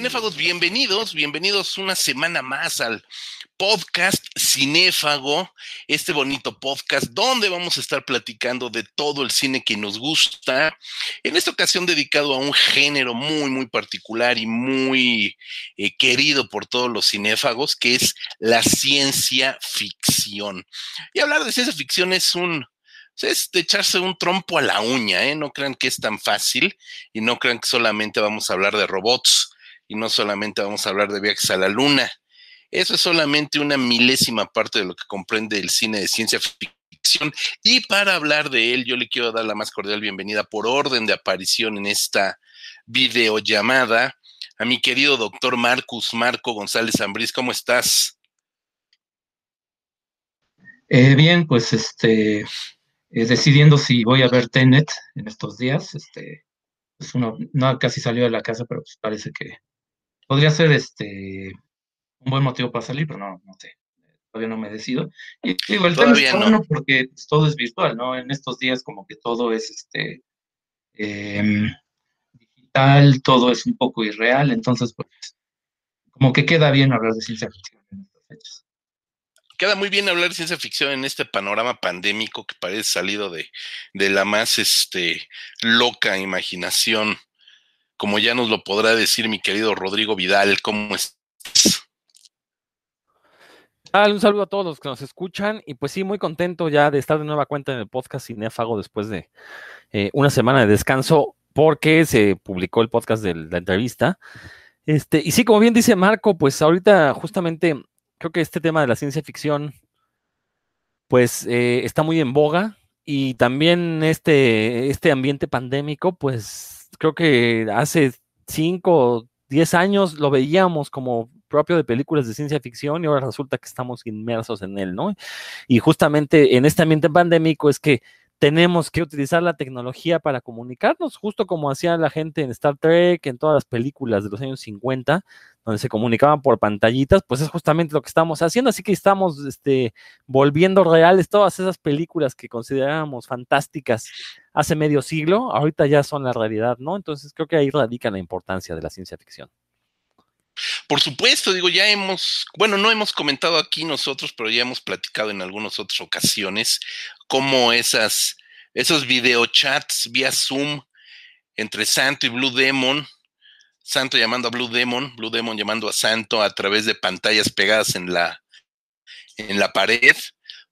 cinéfagos, bienvenidos, bienvenidos una semana más al podcast Cinéfago, este bonito podcast donde vamos a estar platicando de todo el cine que nos gusta. En esta ocasión dedicado a un género muy, muy particular y muy eh, querido por todos los cinéfagos, que es la ciencia ficción. Y hablar de ciencia ficción es un, es de echarse un trompo a la uña, ¿eh? No crean que es tan fácil y no crean que solamente vamos a hablar de robots y no solamente vamos a hablar de viajes a la luna. Eso es solamente una milésima parte de lo que comprende el cine de ciencia ficción. Y para hablar de él, yo le quiero dar la más cordial bienvenida por orden de aparición en esta videollamada a mi querido doctor Marcus Marco González Ambriz. ¿Cómo estás? Eh, bien, pues este, eh, decidiendo si voy a ver Tenet en estos días. Este, pues uno no casi salió de la casa, pero pues parece que podría ser este un buen motivo para salir, pero no, no sé, todavía no me decido. Y digo, el tema es bueno porque pues, todo es virtual, ¿no? En estos días como que todo es este em, digital, todo es un poco irreal, entonces pues como que queda bien hablar de ciencia ficción en estas fechas. Queda muy bien hablar de ciencia ficción en este panorama pandémico que parece salido de, de la más este, loca imaginación como ya nos lo podrá decir mi querido Rodrigo Vidal, ¿cómo estás? Un saludo a todos los que nos escuchan y pues sí, muy contento ya de estar de nueva cuenta en el podcast Cinéfago después de eh, una semana de descanso porque se publicó el podcast de la entrevista. Este, y sí, como bien dice Marco, pues ahorita justamente creo que este tema de la ciencia ficción pues eh, está muy en boga y también este, este ambiente pandémico pues creo que hace cinco o diez años lo veíamos como propio de películas de ciencia ficción y ahora resulta que estamos inmersos en él, ¿no? Y justamente en este ambiente pandémico es que tenemos que utilizar la tecnología para comunicarnos, justo como hacía la gente en Star Trek, en todas las películas de los años 50, donde se comunicaban por pantallitas, pues es justamente lo que estamos haciendo, así que estamos este, volviendo reales todas esas películas que considerábamos fantásticas hace medio siglo, ahorita ya son la realidad, ¿no? Entonces creo que ahí radica la importancia de la ciencia ficción. Por supuesto, digo, ya hemos, bueno, no hemos comentado aquí nosotros, pero ya hemos platicado en algunas otras ocasiones cómo esas, esos videochats vía Zoom entre Santo y Blue Demon, Santo llamando a Blue Demon, Blue Demon llamando a Santo a través de pantallas pegadas en la, en la pared,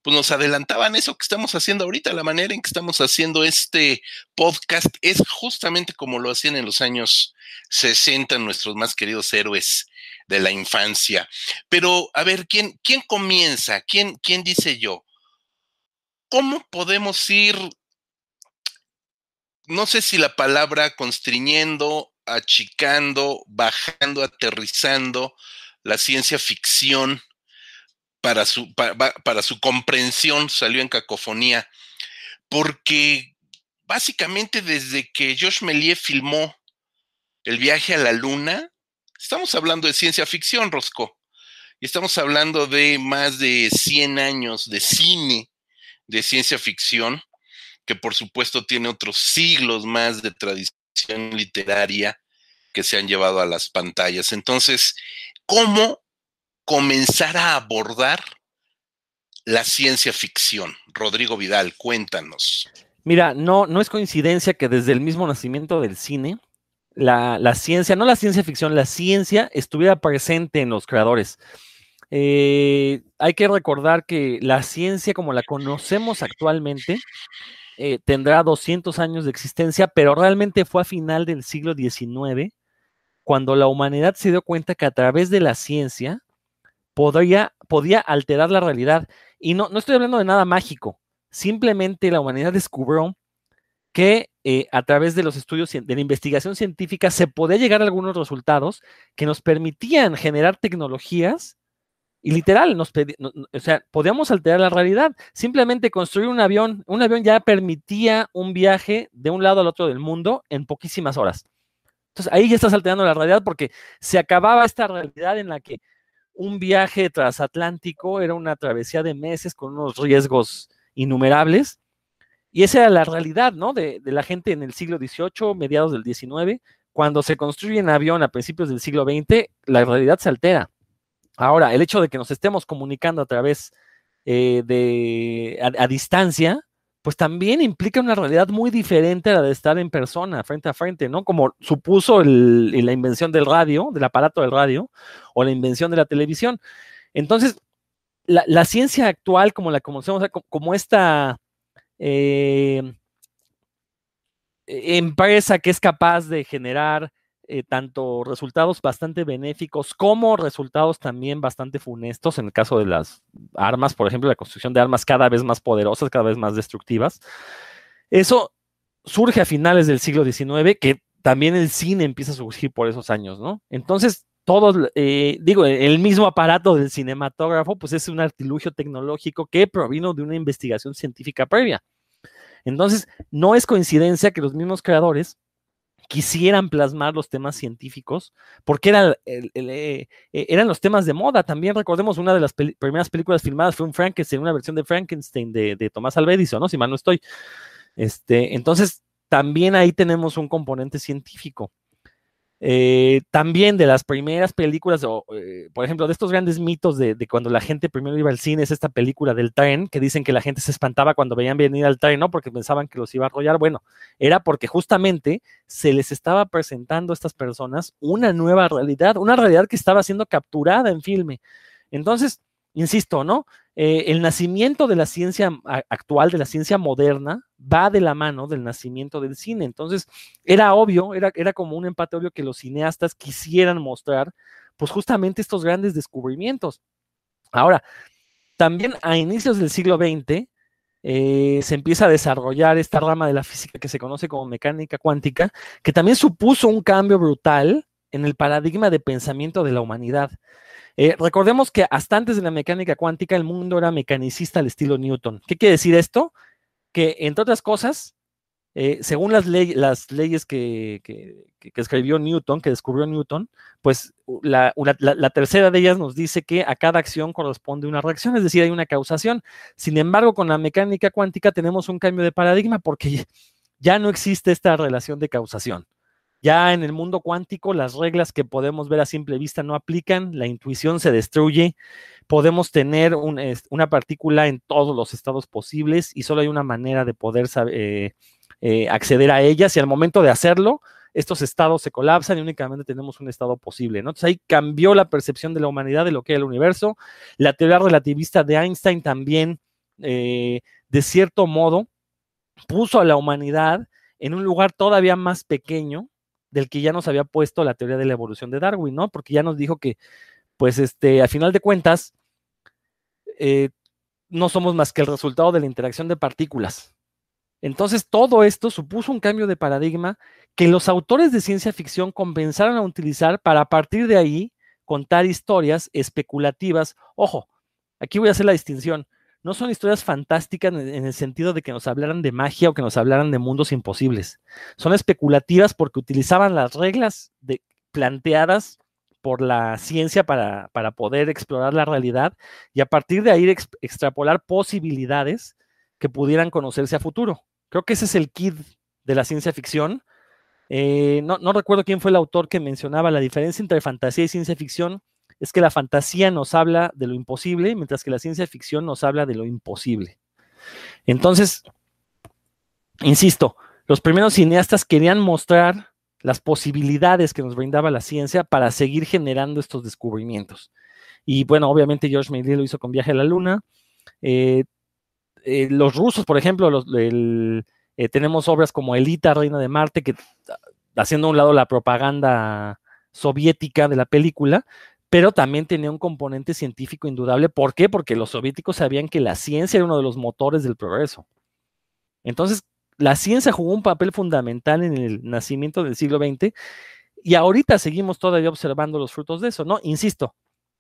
pues nos adelantaban eso que estamos haciendo ahorita, la manera en que estamos haciendo este podcast es justamente como lo hacían en los años 60 nuestros más queridos héroes de la infancia. Pero, a ver, ¿quién, quién comienza? ¿Quién, ¿Quién dice yo? ¿Cómo podemos ir, no sé si la palabra constriñendo, achicando, bajando, aterrizando la ciencia ficción para su, para, su comprensión salió en cacofonía, porque básicamente desde que Josh Méliès filmó el viaje a la luna, estamos hablando de ciencia ficción, Rosco, y estamos hablando de más de 100 años de cine de ciencia ficción, que por supuesto tiene otros siglos más de tradición literaria que se han llevado a las pantallas. Entonces, ¿cómo comenzar a abordar la ciencia ficción? Rodrigo Vidal, cuéntanos. Mira, no, no es coincidencia que desde el mismo nacimiento del cine, la, ciencia, no la ciencia ficción, la ciencia estuviera presente en los creadores. Eh, hay que recordar que la ciencia como la conocemos actualmente eh, tendrá 200 años de existencia, pero realmente fue a final del siglo XIX cuando la humanidad se dio cuenta que a través de la ciencia podía, podía alterar la realidad. Y no, no estoy hablando de nada mágico, simplemente la humanidad descubrió que eh, a través de los estudios de la investigación científica se podía llegar a algunos resultados que nos permitían generar tecnologías y literal, nos o sea, podíamos alterar la realidad. Simplemente construir un avión, un avión ya permitía un viaje de un lado al otro del mundo en poquísimas horas. Entonces ahí ya estás alterando la realidad porque se acababa esta realidad en la que un viaje transatlántico era una travesía de meses con unos riesgos innumerables y esa era la realidad, ¿no? De, la gente en el siglo XVIII, mediados del XIX, cuando se construye un avión a principios del siglo XX, la realidad se altera. Ahora, el hecho de que nos estemos comunicando a través eh, de a, distancia, pues también implica una realidad muy diferente a la de estar en persona, frente a frente, ¿no? Como supuso la invención del radio, del aparato del radio, o la invención de la televisión. Entonces, la, ciencia actual, como la conocemos, como, esta eh, empresa que es capaz de generar eh, tanto resultados bastante benéficos como resultados también bastante funestos en el caso de las armas, por ejemplo, la construcción de armas cada vez más poderosas, cada vez más destructivas. Eso surge a finales del siglo XIX, que también el cine empieza a surgir por esos años, ¿no? Entonces, todos, eh, digo, el mismo aparato del cinematógrafo, pues es un artilugio tecnológico que provino de una investigación científica previa. Entonces, no es coincidencia que los mismos creadores quisieran plasmar los temas científicos, porque eh, eh, eran los temas de moda. También recordemos una de las primeras películas filmadas fue un Frankenstein, una versión de Frankenstein de, Tomás Alva ¿no? Si mal no estoy. Este, entonces, también ahí tenemos un componente científico. Eh, también de las primeras películas, eh, por ejemplo, de estos grandes mitos de, cuando la gente primero iba al cine, es esta película del tren, que dicen que la gente se espantaba cuando veían venir al tren, ¿no? Porque pensaban que los iba a arrollar. Bueno, era porque justamente se les estaba presentando a estas personas una nueva realidad, una realidad que estaba siendo capturada en filme. Entonces, insisto, ¿no? Eh, el nacimiento de la ciencia actual, de la ciencia moderna, va de la mano del nacimiento del cine. Entonces, era obvio, era, como un empate obvio que los cineastas quisieran mostrar, pues justamente estos grandes descubrimientos. Ahora, también a inicios del siglo XX, eh, se empieza a desarrollar esta rama de la física que se conoce como mecánica cuántica, que también supuso un cambio brutal en el paradigma de pensamiento de la humanidad. Eh, recordemos que hasta antes de la mecánica cuántica el mundo era mecanicista al estilo Newton. ¿Qué quiere decir esto? Que, entre otras cosas, eh, según las, las leyes que, escribió Newton, que descubrió Newton, pues la, tercera de ellas nos dice que a cada acción corresponde una reacción, es decir, hay una causación. Sin embargo, con la mecánica cuántica tenemos un cambio de paradigma porque ya no existe esta relación de causación. Ya en el mundo cuántico las reglas que podemos ver a simple vista no aplican, la intuición se destruye, podemos tener una partícula en todos los estados posibles y solo hay una manera de poder eh, eh, acceder a ellas y al momento de hacerlo, estos estados se colapsan y únicamente tenemos un estado posible. Entonces ahí cambió la percepción de la humanidad de lo que es el universo. La teoría relativista de Einstein también, eh, de cierto modo, puso a la humanidad en un lugar todavía más pequeño del que ya nos había puesto la teoría de la evolución de Darwin, ¿no? Porque ya nos dijo que, pues, este, a final de cuentas, eh, no somos más que el resultado de la interacción de partículas. Entonces, todo esto supuso un cambio de paradigma que los autores de ciencia ficción comenzaron a utilizar para a partir de ahí contar historias especulativas. Ojo, aquí voy a hacer la distinción no son historias fantásticas en el sentido de que nos hablaran de magia o que nos hablaran de mundos imposibles. Son especulativas porque utilizaban las reglas planteadas por la ciencia para, poder explorar la realidad y a partir de ahí extrapolar posibilidades que pudieran conocerse a futuro. Creo que ese es el kit de la ciencia ficción. Eh, no, no recuerdo quién fue el autor que mencionaba la diferencia entre fantasía y ciencia ficción es que la fantasía nos habla de lo imposible, mientras que la ciencia ficción nos habla de lo imposible. Entonces, insisto, los primeros cineastas querían mostrar las posibilidades que nos brindaba la ciencia para seguir generando estos descubrimientos. Y bueno, obviamente George Méliès lo hizo con Viaje a la Luna. Eh, eh, los rusos, por ejemplo, eh, tenemos obras como Elita, Reina de Marte, que haciendo a un lado la propaganda soviética de la película, pero también tenía un componente científico indudable. ¿Por qué? Porque los soviéticos sabían que la ciencia era uno de los motores del progreso. Entonces, la ciencia jugó un papel fundamental en el nacimiento del siglo XX y ahorita seguimos todavía observando los frutos de eso, ¿no? Insisto,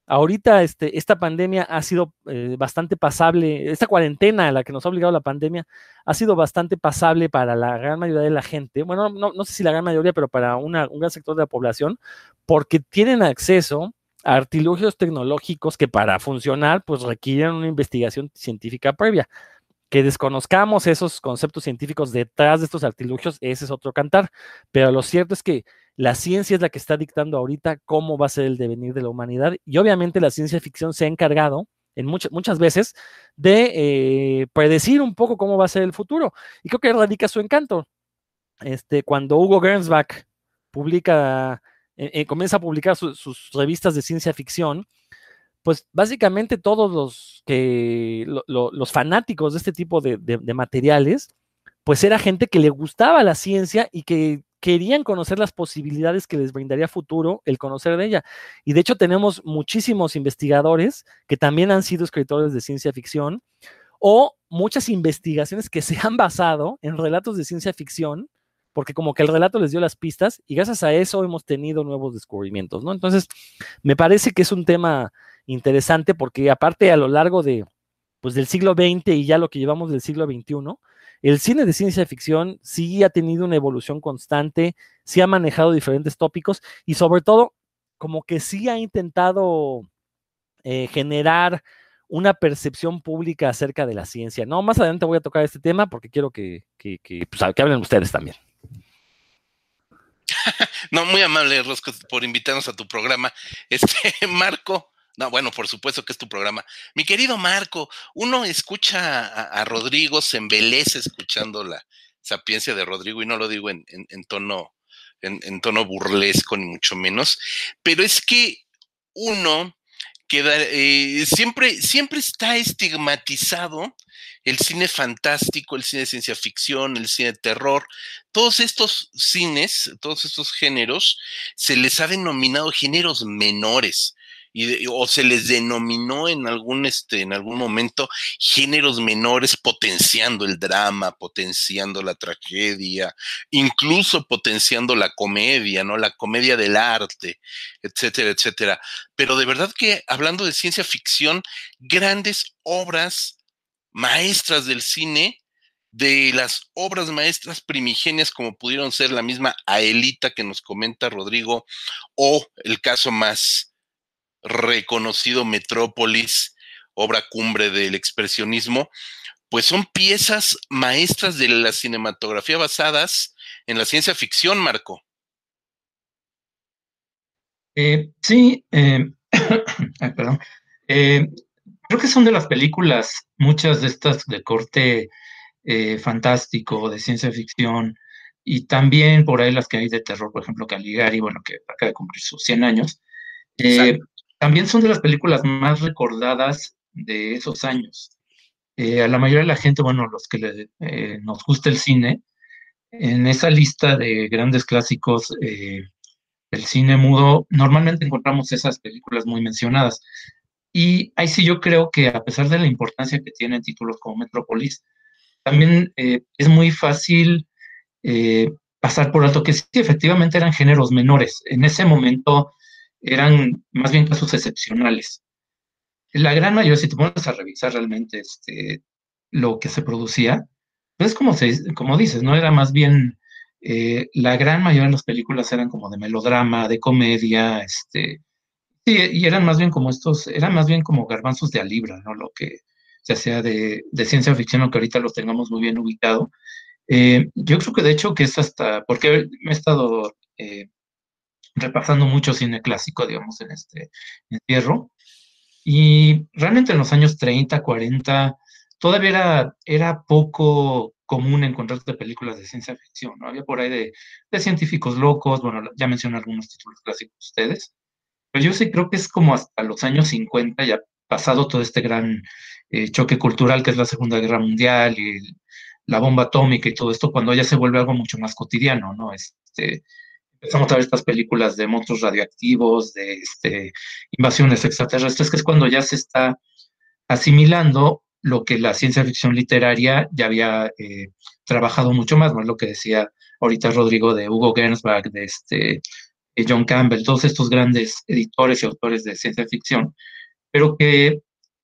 ahorita este, esta pandemia ha sido eh, bastante pasable, esta cuarentena a la que nos ha obligado la pandemia ha sido bastante pasable para la gran mayoría de la gente, bueno, no, no sé si la gran mayoría, pero para un gran sector de la población, porque tienen acceso artilugios tecnológicos que para funcionar pues requieren una investigación científica previa. Que desconozcamos esos conceptos científicos detrás de estos artilugios, ese es otro cantar. Pero lo cierto es que La ciencia es la que está dictando ahorita cómo va a ser el devenir de la humanidad y obviamente la ciencia ficción se ha encargado en muchas, muchas veces de eh, predecir un poco cómo va a ser el futuro. Y creo que radica su encanto. Este, cuando Hugo Gernsback publica, eh, eh, comienza a publicar sus revistas de ciencia ficción, pues básicamente todos los los fanáticos de este tipo de, de, materiales, pues era gente que le gustaba la ciencia y que querían conocer las posibilidades que les brindaría futuro el conocer de ella. Y de hecho tenemos muchísimos investigadores que también han sido escritores de ciencia ficción o muchas investigaciones que se han basado en relatos de ciencia ficción, porque como que el relato les dio las pistas y gracias a eso hemos tenido nuevos descubrimientos, ¿no? Entonces, me parece que es un tema interesante porque aparte a lo largo de, pues, del siglo XX y ya lo que llevamos del siglo XXI, el cine de ciencia ficción sí ha tenido una evolución constante, sí ha manejado diferentes tópicos y sobre todo como que sí ha intentado eh, generar una percepción pública acerca de la ciencia. No, más adelante voy a tocar este tema porque quiero que, que, que, pues, que hablen ustedes también. No, muy amable, Rosco, por invitarnos a tu programa. Este, Marco, no, bueno, por supuesto que es tu programa. Mi querido Marco, uno escucha a, Rodrigo, se embelece escuchando la sapiencia de Rodrigo, y no lo digo en, tono, en, tono burlesco, ni mucho menos, pero es que uno queda, eh, siempre, siempre está estigmatizado el cine fantástico, el cine de ciencia ficción, el cine de terror, todos estos cines, todos estos géneros, se les ha denominado géneros menores o se les denominó en algún, este, en algún momento géneros menores potenciando el drama, potenciando la tragedia, incluso potenciando la comedia, ¿no? La comedia del arte, etcétera, etcétera. Pero de verdad que hablando de ciencia ficción, grandes obras maestras del cine, de las obras maestras primigenias como pudieron ser la misma Aelita que nos comenta Rodrigo o el caso más reconocido Metrópolis, obra cumbre del expresionismo, pues son piezas maestras de la cinematografía basadas en la ciencia ficción, Marco. Eh, sí, eh, perdón. Eh, creo que son de las películas, muchas de estas de corte fantástico, de ciencia ficción, y también por ahí las que hay de terror, por ejemplo, Caligari, bueno, que acaba de cumplir sus 100 años. También son de las películas más recordadas de esos años. Eh, a la mayoría de la gente, bueno, los que eh, nos gusta el cine, en esa lista de grandes clásicos eh, del cine mudo, normalmente encontramos esas películas muy mencionadas. Y ahí sí yo creo que a pesar de la importancia que tienen títulos como Metrópolis, también es muy fácil pasar por alto que sí, efectivamente eran géneros menores. En ese momento eran más bien casos excepcionales. La gran mayoría, si te pones a revisar realmente este, lo que se producía, pues como, se, como dices, ¿no? Era más bien, eh, la gran mayoría de las películas eran como de melodrama, de comedia, este, y eran más bien como estos, eran más bien como garbanzos de a libra, ¿no? Lo que se hacía de, de ciencia ficción, aunque ahorita los tengamos muy bien ubicado. Eh, yo creo que de hecho que es hasta, porque me he estado eh, repasando mucho cine clásico, digamos, en este encierro. Y realmente en los años 30, 40, todavía era, era poco común encontrarte películas de ciencia ficción, ¿no? Había por ahí de, de, científicos locos, bueno, ya mencioné algunos títulos clásicos ustedes, pero yo sí creo que es como hasta los años 50, ya pasado todo este gran eh, choque cultural que es la Segunda Guerra Mundial y la bomba atómica y todo esto, cuando ya se vuelve algo mucho más cotidiano, ¿no? Este, empezamos a ver estas películas de monstruos radioactivos, de este, invasiones extraterrestres, que es cuando ya se está asimilando lo que la ciencia ficción literaria ya había eh, trabajado mucho más, ¿no? lo que decía ahorita Rodrigo de Hugo Gernsback, de este, John Campbell, todos estos grandes editores y autores de ciencia ficción, pero que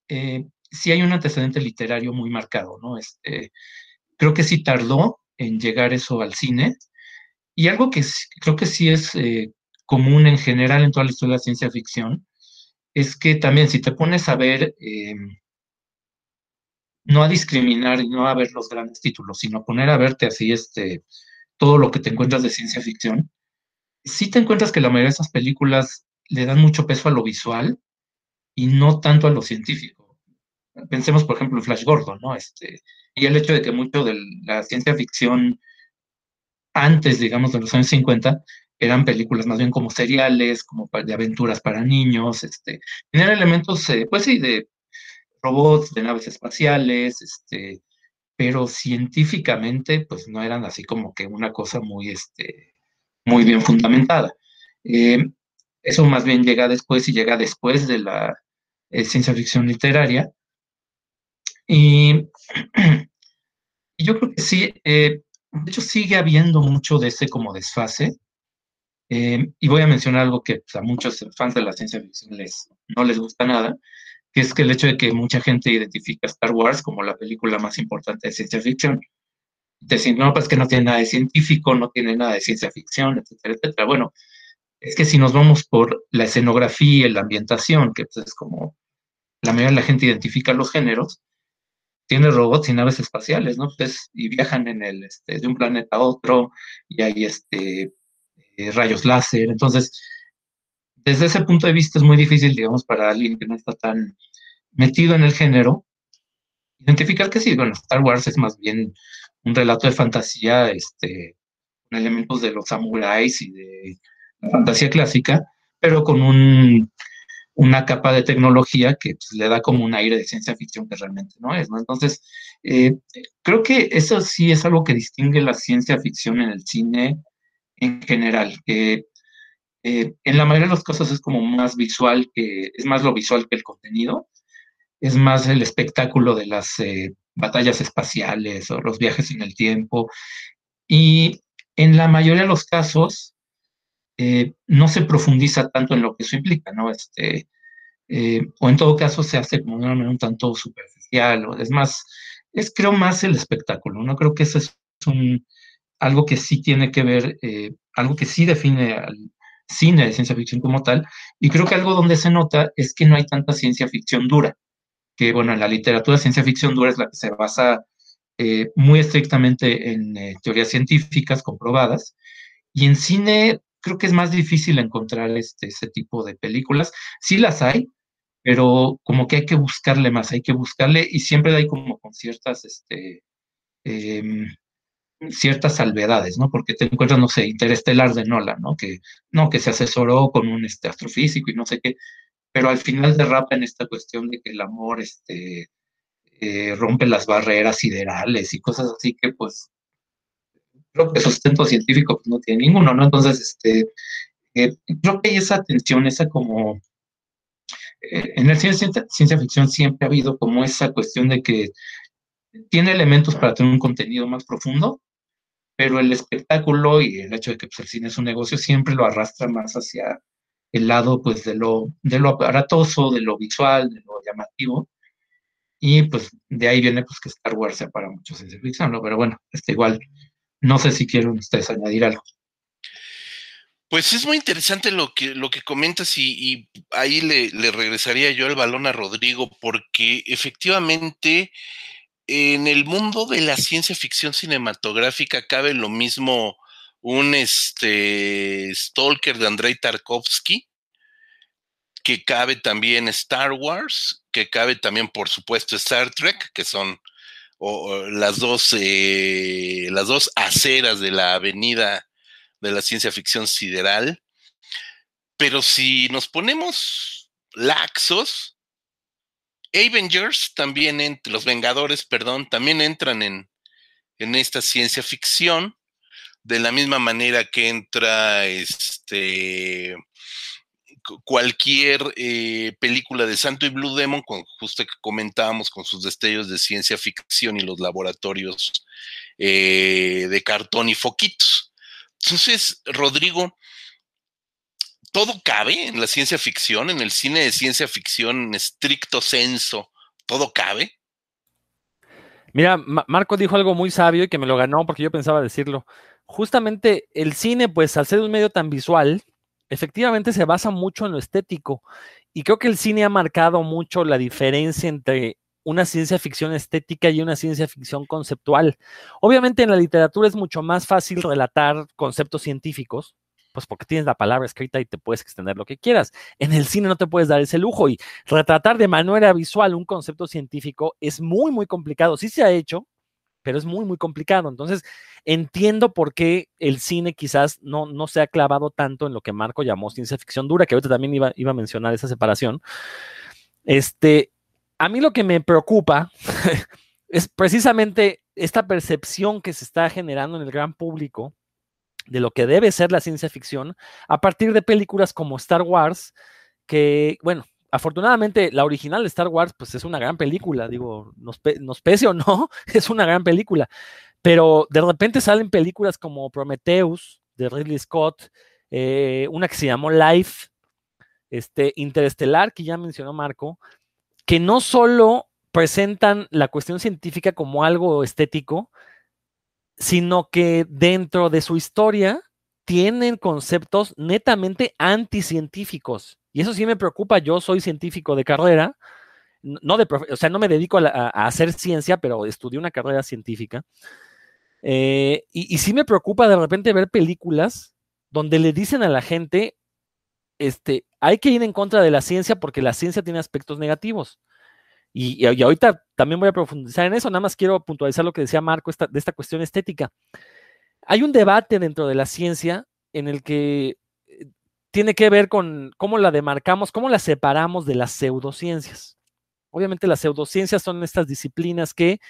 eh, sí hay un antecedente literario muy marcado, ¿no? Este, creo que sí tardó en llegar eso al cine, y algo que creo que sí es eh, común en general en toda la historia de la ciencia ficción, es que también si te pones a ver, em, no a discriminar y no a ver los grandes títulos, sino a poner a verte así este, todo lo que te encuentras de ciencia ficción, sí te encuentras que la mayoría de esas películas le dan mucho peso a lo visual y no tanto a lo científico. Pensemos, por ejemplo, en Flash Gordon, ¿no? Este, y el hecho de que mucho de la ciencia ficción antes, digamos, de los años 50, eran películas más bien como seriales, como de aventuras para niños, este, tenían elementos, eh, pues sí, de robots, de naves espaciales, este, pero científicamente, pues no eran así como que una cosa muy, este, muy bien fundamentada. Eh, eso más bien llega después y llega después de la eh, ciencia ficción literaria. Y, yo creo que sí, eh, de hecho sigue habiendo mucho de ese como desfase. y voy a mencionar algo que pues, a muchos fans de la ciencia ficción les, no les gusta nada, que es que el hecho de que mucha gente identifica Star Wars como la película más importante de ciencia ficción. Decir, no, pues que no tiene nada de científico, no tiene nada de ciencia ficción, etcétera, etcétera. Bueno, es que si nos vamos por la escenografía y la ambientación, que pues es como la mayoría de la gente identifica los géneros, tiene robots y naves espaciales, ¿no? Pues, y viajan en el, este, de un planeta a otro, y hay este, eh, rayos láser. Entonces, desde ese punto de vista es muy difícil, digamos, para alguien que no está tan metido en el género, identificar que sí, bueno, Star Wars es más bien un relato de fantasía, este, con elementos de los samuráis y de la fantasía clásica, pero con un, una capa de tecnología que pues, le da como un aire de ciencia ficción que realmente no es, ¿no? Entonces, eh, creo que eso sí es algo que distingue la ciencia ficción en el cine en general, que eh, en la mayoría de los casos es como más visual, que es más lo visual que el contenido, es más el espectáculo de las eh, batallas espaciales o los viajes en el tiempo. Y en la mayoría de los casos eh, no se profundiza tanto en lo que eso implica, ¿no? Este, o en todo caso se hace como de un tanto superficial, o es más, es creo más el espectáculo, ¿no? Creo que eso es un, algo que sí tiene que ver, algo que sí define al, cine de ciencia ficción como tal, y creo que algo donde se nota es que no hay tanta ciencia ficción dura, que bueno, en la literatura ciencia ficción dura es la que se basa eh, muy estrictamente en eh, teorías científicas comprobadas, y en cine creo que es más difícil encontrar este, ese tipo de películas, sí las hay, pero como que hay que buscarle más, hay que buscarle, y siempre hay como con ciertas, este, em, ciertas salvedades, ¿no? Porque te encuentras, no sé, Interestelar de Nolan, ¿no? Que, no, que se asesoró con un este, astrofísico y no sé qué, pero al final derrapa en esta cuestión de que el amor este, eh, rompe las barreras siderales y cosas así que, pues, creo que sustento científico pues, no tiene ninguno, ¿no? Entonces, este, eh, creo que hay esa tensión, esa como... Eh, en el ciencia, ciencia ficción siempre ha habido como esa cuestión de que tiene elementos para tener un contenido más profundo, pero el espectáculo y el hecho de que pues, el cine es un negocio siempre lo arrastra más hacia el lado pues de lo, de lo aparatoso, de lo visual, de lo llamativo, y pues de ahí viene pues que Star Wars sea para muchos ciencia ficción, ¿no? Pero bueno, este igual, no sé si quieren ustedes añadir algo. Pues es muy interesante lo que, lo que comentas y, y ahí le, le, regresaría yo el balón a Rodrigo porque efectivamente en el mundo de la ciencia ficción cinematográfica cabe lo mismo un este, Stalker de Andrei Tarkovsky, que cabe también Star Wars, que cabe también, por supuesto, Star Trek, que son las, dos, eh, las dos aceras de la avenida de la ciencia ficción sideral. Pero si nos ponemos laxos, Avengers también, entre los Vengadores, perdón, también entran en, en esta ciencia ficción, de la misma manera que entra este cualquier eh, película de Santo y Blue Demon, con, justo que comentábamos con sus destellos de ciencia ficción y los laboratorios eh, de cartón y foquitos. Entonces, Rodrigo, todo cabe en la ciencia ficción, en el cine de ciencia ficción en estricto senso, todo cabe. Mira, Marco dijo algo muy sabio y que me lo ganó porque yo pensaba decirlo. Justamente el cine, pues al ser un medio tan visual, efectivamente se basa mucho en lo estético. Y creo que el cine ha marcado mucho la diferencia entre una ciencia ficción estética y una ciencia ficción conceptual. Obviamente en la literatura es mucho más fácil relatar conceptos científicos, Pues porque tienes la palabra escrita y te puedes extender lo que quieras. En el cine no te puedes dar ese lujo y retratar de manera visual un concepto científico es muy, muy complicado. Sí se ha hecho, pero es muy, muy complicado. Entonces, entiendo por qué el cine quizás no, no se ha clavado tanto en lo que Marco llamó ciencia ficción dura, que ahorita también iba, iba a mencionar esa separación. Este, a mí lo que me preocupa es precisamente esta percepción que se está generando en el gran público de lo que debe ser la ciencia ficción a partir de películas como Star Wars, que, bueno, afortunadamente la original de Star Wars, pues es una gran película, digo, nos, pese o no, es una gran película, pero de repente salen películas como Prometheus de Ridley Scott, eh, una que se llamó Life, este, Interestelar, que ya mencionó Marco, que no solo presentan la cuestión científica como algo estético, sino que dentro de su historia tienen conceptos netamente anticientíficos. Y eso sí me preocupa. Yo soy científico de carrera, no de, o sea, no me dedico a, hacer ciencia, pero estudié una carrera científica. Eh, y, sí me preocupa de repente ver películas donde le dicen a la gente, este, hay que ir en contra de la ciencia porque la ciencia tiene aspectos negativos. Y, ahorita también voy a profundizar en eso, nada más quiero puntualizar lo que decía Marco de esta cuestión estética. Hay un debate dentro de la ciencia en el que tiene que ver con cómo la demarcamos, cómo la separamos de las pseudociencias. Obviamente las pseudociencias son estas disciplinas que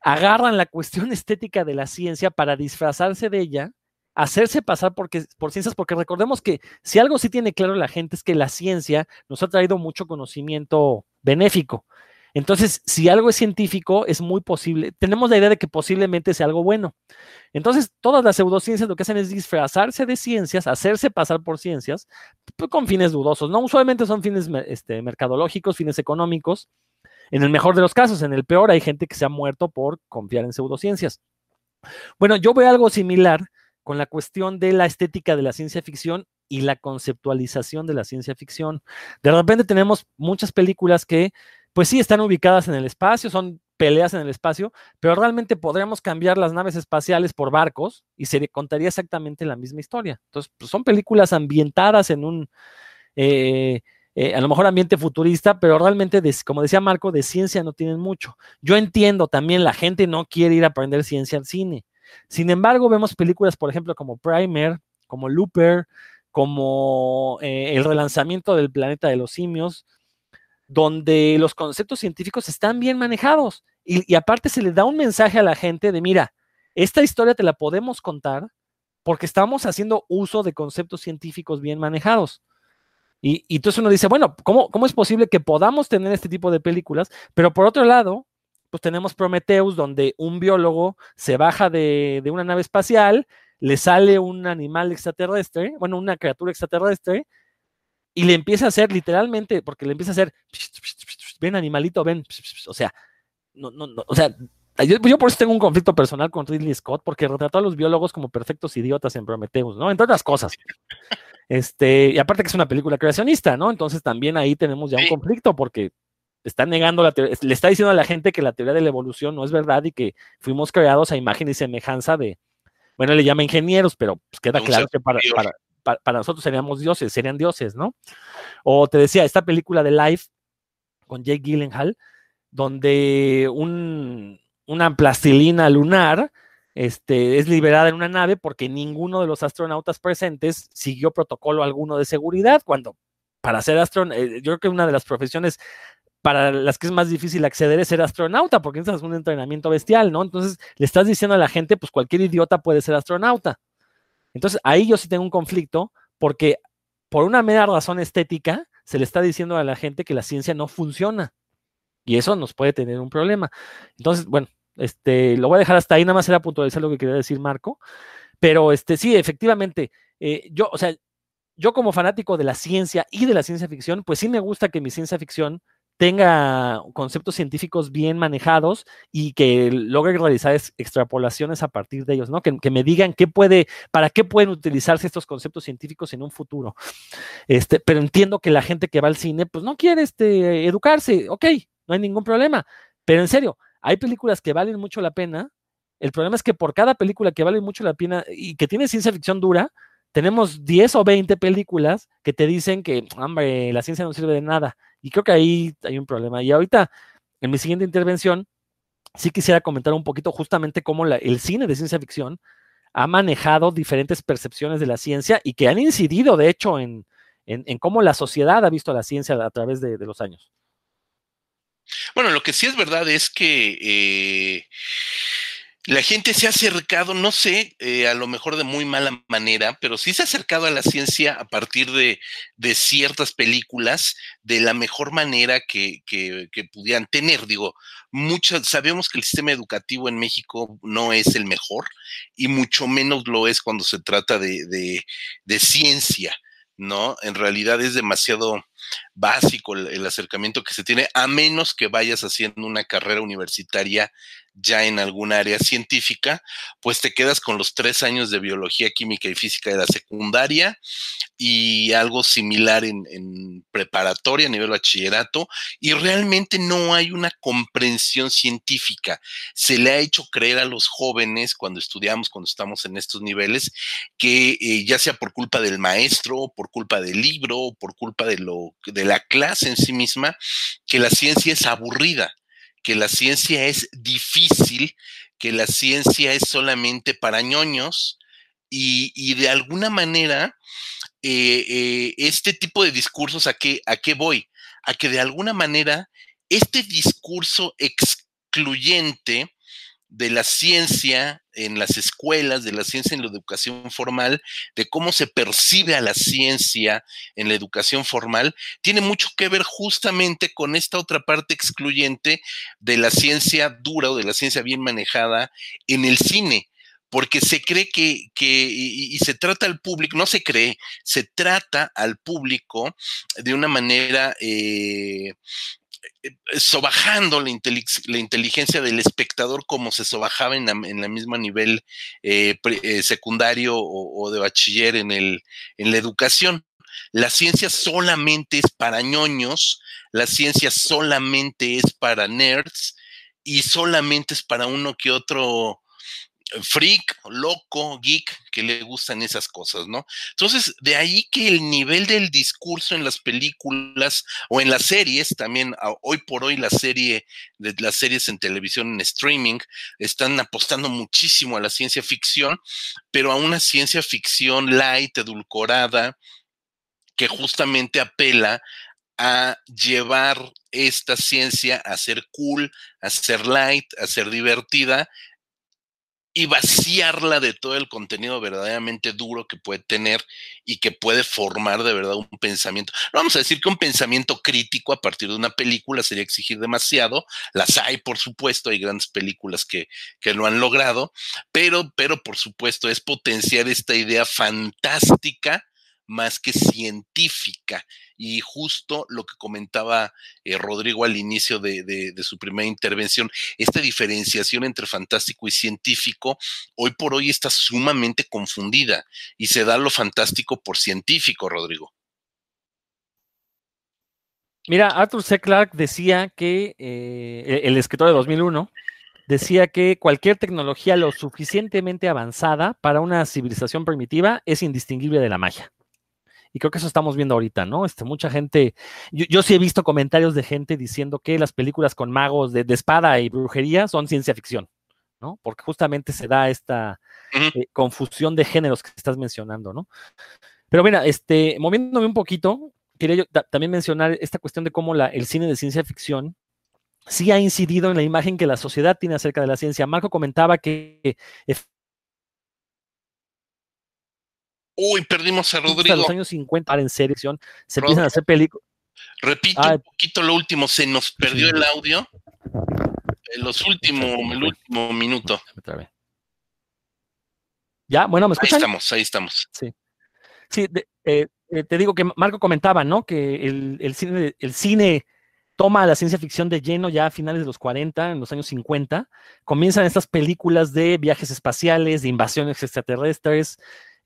agarran la cuestión estética de la ciencia para disfrazarse de ella, hacerse pasar por ciencias, porque recordemos que si algo sí tiene claro la gente es que la ciencia nos ha traído mucho conocimiento benéfico. Entonces, si algo es científico, es muy posible, tenemos la idea de que posiblemente sea algo bueno. Entonces, todas las pseudociencias lo que hacen es disfrazarse de ciencias, hacerse pasar por ciencias, con fines dudosos, ¿no? Usualmente son fines este, mercadológicos, fines económicos. En el mejor de los casos, en el peor, hay gente que se ha muerto por confiar en pseudociencias. Bueno, yo veo algo similar con la cuestión de la estética de la ciencia ficción y la conceptualización de la ciencia ficción. De repente tenemos muchas películas que pues sí están ubicadas en el espacio, son peleas en el espacio, pero realmente podríamos cambiar las naves espaciales por barcos y se contaría exactamente la misma historia. Entonces, pues son películas ambientadas en un, eh, eh, a lo mejor ambiente futurista, pero realmente, como decía Marco, de ciencia no tienen mucho. Yo entiendo también, la gente no quiere ir a aprender ciencia al cine. Sin embargo, vemos películas, por ejemplo, como Primer, como Looper, como eh, el relanzamiento del planeta de los simios, donde los conceptos científicos están bien manejados y, aparte se le da un mensaje a la gente de, mira, esta historia te la podemos contar porque estamos haciendo uso de conceptos científicos bien manejados. Y, entonces uno dice, bueno, ¿cómo, ¿cómo, es posible que podamos tener este tipo de películas? Pero por otro lado, pues tenemos Prometheus, donde un biólogo se baja de, de una nave espacial, le sale un animal extraterrestre, bueno, una criatura extraterrestre, y le empieza a hacer literalmente, porque le empieza a hacer, ven animalito, ven, o sea, no, no, no, o sea, yo, por eso tengo un conflicto personal con Ridley Scott, porque retrató a los biólogos como perfectos idiotas en Prometheus, ¿no? Entre otras cosas. Este, y aparte que es una película creacionista, ¿no? Entonces también ahí tenemos ya un conflicto, porque está negando la teoría, le está diciendo a la gente que la teoría de la evolución no es verdad y que fuimos creados a imagen y semejanza de, bueno, le llama ingenieros, pero pues queda claro que para, para nosotros seríamos dioses, serían dioses, ¿no? O te decía, esta película de Life con Jake Gyllenhaal, donde una plastilina lunar este, es liberada en una nave porque ninguno de los astronautas presentes siguió protocolo alguno de seguridad, cuando para ser astronauta, eh, yo creo que una de las profesiones para las que es más difícil acceder es ser astronauta, porque es un entrenamiento bestial, ¿no? Entonces le estás diciendo a la gente, pues cualquier idiota puede ser astronauta. Entonces ahí yo sí tengo un conflicto porque por una mera razón estética se le está diciendo a la gente que la ciencia no funciona. Y eso nos puede tener un problema. Entonces, bueno, este, lo voy a dejar hasta ahí, nada más era puntualizar lo que quería decir Marco. Pero este, sí, efectivamente, eh, yo, o sea, yo como fanático de la ciencia y de la ciencia ficción, pues sí me gusta que mi ciencia ficción tenga conceptos científicos bien manejados y que logre realizar extrapolaciones a partir de ellos, ¿no? Que, me digan qué puede, para qué pueden utilizarse estos conceptos científicos en un futuro. Este, pero entiendo que la gente que va al cine, pues no quiere este, educarse, ok, no hay ningún problema. Pero en serio, hay películas que valen mucho la pena. El problema es que por cada película que vale mucho la pena y que tiene ciencia ficción dura, tenemos 10 o 20 películas que te dicen que, hombre, la ciencia no sirve de nada. Y creo que ahí hay un problema. Y ahorita, en mi siguiente intervención, sí quisiera comentar un poquito justamente cómo el cine de ciencia ficción ha manejado diferentes percepciones de la ciencia y que han incidido, de hecho, en, cómo la sociedad ha visto la ciencia a través de, los años. Bueno, lo que sí es verdad es que eh, la gente se ha acercado, no sé, eh, a lo mejor de muy mala manera, pero sí se ha acercado a la ciencia a partir de, ciertas películas de la mejor manera que, que, pudieran tener. Digo, muchas, sabemos que el sistema educativo en México no es el mejor y mucho menos lo es cuando se trata de, de ciencia. ¿no? En realidad es demasiado básico el, acercamiento que se tiene, a menos que vayas haciendo una carrera universitaria ya en algún área científica, pues te quedas con los tres años de biología, química y física de la secundaria y algo similar en, preparatoria a nivel bachillerato y realmente no hay una comprensión científica. Se le ha hecho creer a los jóvenes cuando estudiamos, cuando estamos en estos niveles, que eh, ya sea por culpa del maestro, por culpa del libro, por culpa de, lo, de la clase en sí misma, que la ciencia es aburrida que la ciencia es difícil, que la ciencia es solamente para ñoños y, de alguna manera eh, eh, este tipo de discursos, ¿a qué, ¿a qué voy? A que de alguna manera este discurso excluyente de la ciencia en las escuelas, de la ciencia en la educación formal, de cómo se percibe a la ciencia en la educación formal, tiene mucho que ver justamente con esta otra parte excluyente de la ciencia dura o de la ciencia bien manejada en el cine porque se cree que, y, se trata al público, no se cree, se trata al público de una manera eh, sobajando la, inteligencia del espectador como se sobajaba en la, misma nivel eh, eh, secundario o, de bachiller en, el, en la educación. La ciencia solamente es para ñoños, la ciencia solamente es para nerds y solamente es para uno que otro freak, loco, geek, que le gustan esas cosas, ¿no? Entonces, de ahí que el nivel del discurso en las películas o en las series, también hoy por hoy la serie de las series en televisión, en streaming, están apostando muchísimo a la ciencia ficción, pero a una ciencia ficción light, edulcorada, que justamente apela a llevar esta ciencia a ser cool, a ser light, a ser divertida y vaciarla de todo el contenido verdaderamente duro que puede tener y que puede formar de verdad un pensamiento. No vamos a decir que un pensamiento crítico a partir de una película sería exigir demasiado. Las hay, por supuesto, hay grandes películas que, que lo han logrado, pero, pero por supuesto es potenciar esta idea fantástica más que científica. Y justo lo que comentaba eh, Rodrigo al inicio de, su primera intervención, esta diferenciación entre fantástico y científico, hoy por hoy está sumamente confundida y se da lo fantástico por científico, Rodrigo. Mira, Arthur C. Clarke decía que, eh, el escritor de 2001, decía que cualquier tecnología lo suficientemente avanzada para una civilización primitiva es indistinguible de la magia. Y creo que eso estamos viendo ahorita, ¿no? Este, mucha gente, yo, sí he visto comentarios de gente diciendo que las películas con magos de, espada y brujería son ciencia ficción, ¿no? Porque justamente se da esta eh, confusión de géneros que estás mencionando, ¿no? Pero mira, este, moviéndome un poquito, quería yo también mencionar esta cuestión de cómo la, el cine de ciencia ficción sí ha incidido en la imagen que la sociedad tiene acerca de la ciencia. Marco comentaba que Uy, perdimos a Rodrigo. En los años 50, en serie, se empiezan a hacer películas. Repito un poquito lo último, se nos perdió el audio. En los últimos, el último minuto. Ya, bueno, ¿me escuchan? Ahí estamos, ahí estamos. Sí. Sí, eh, eh, te digo que Marco comentaba, ¿no? Que el, cine, el cine toma la ciencia ficción de lleno ya a finales de los 40, en los años 50. Comienzan estas películas de viajes espaciales, de invasiones extraterrestres,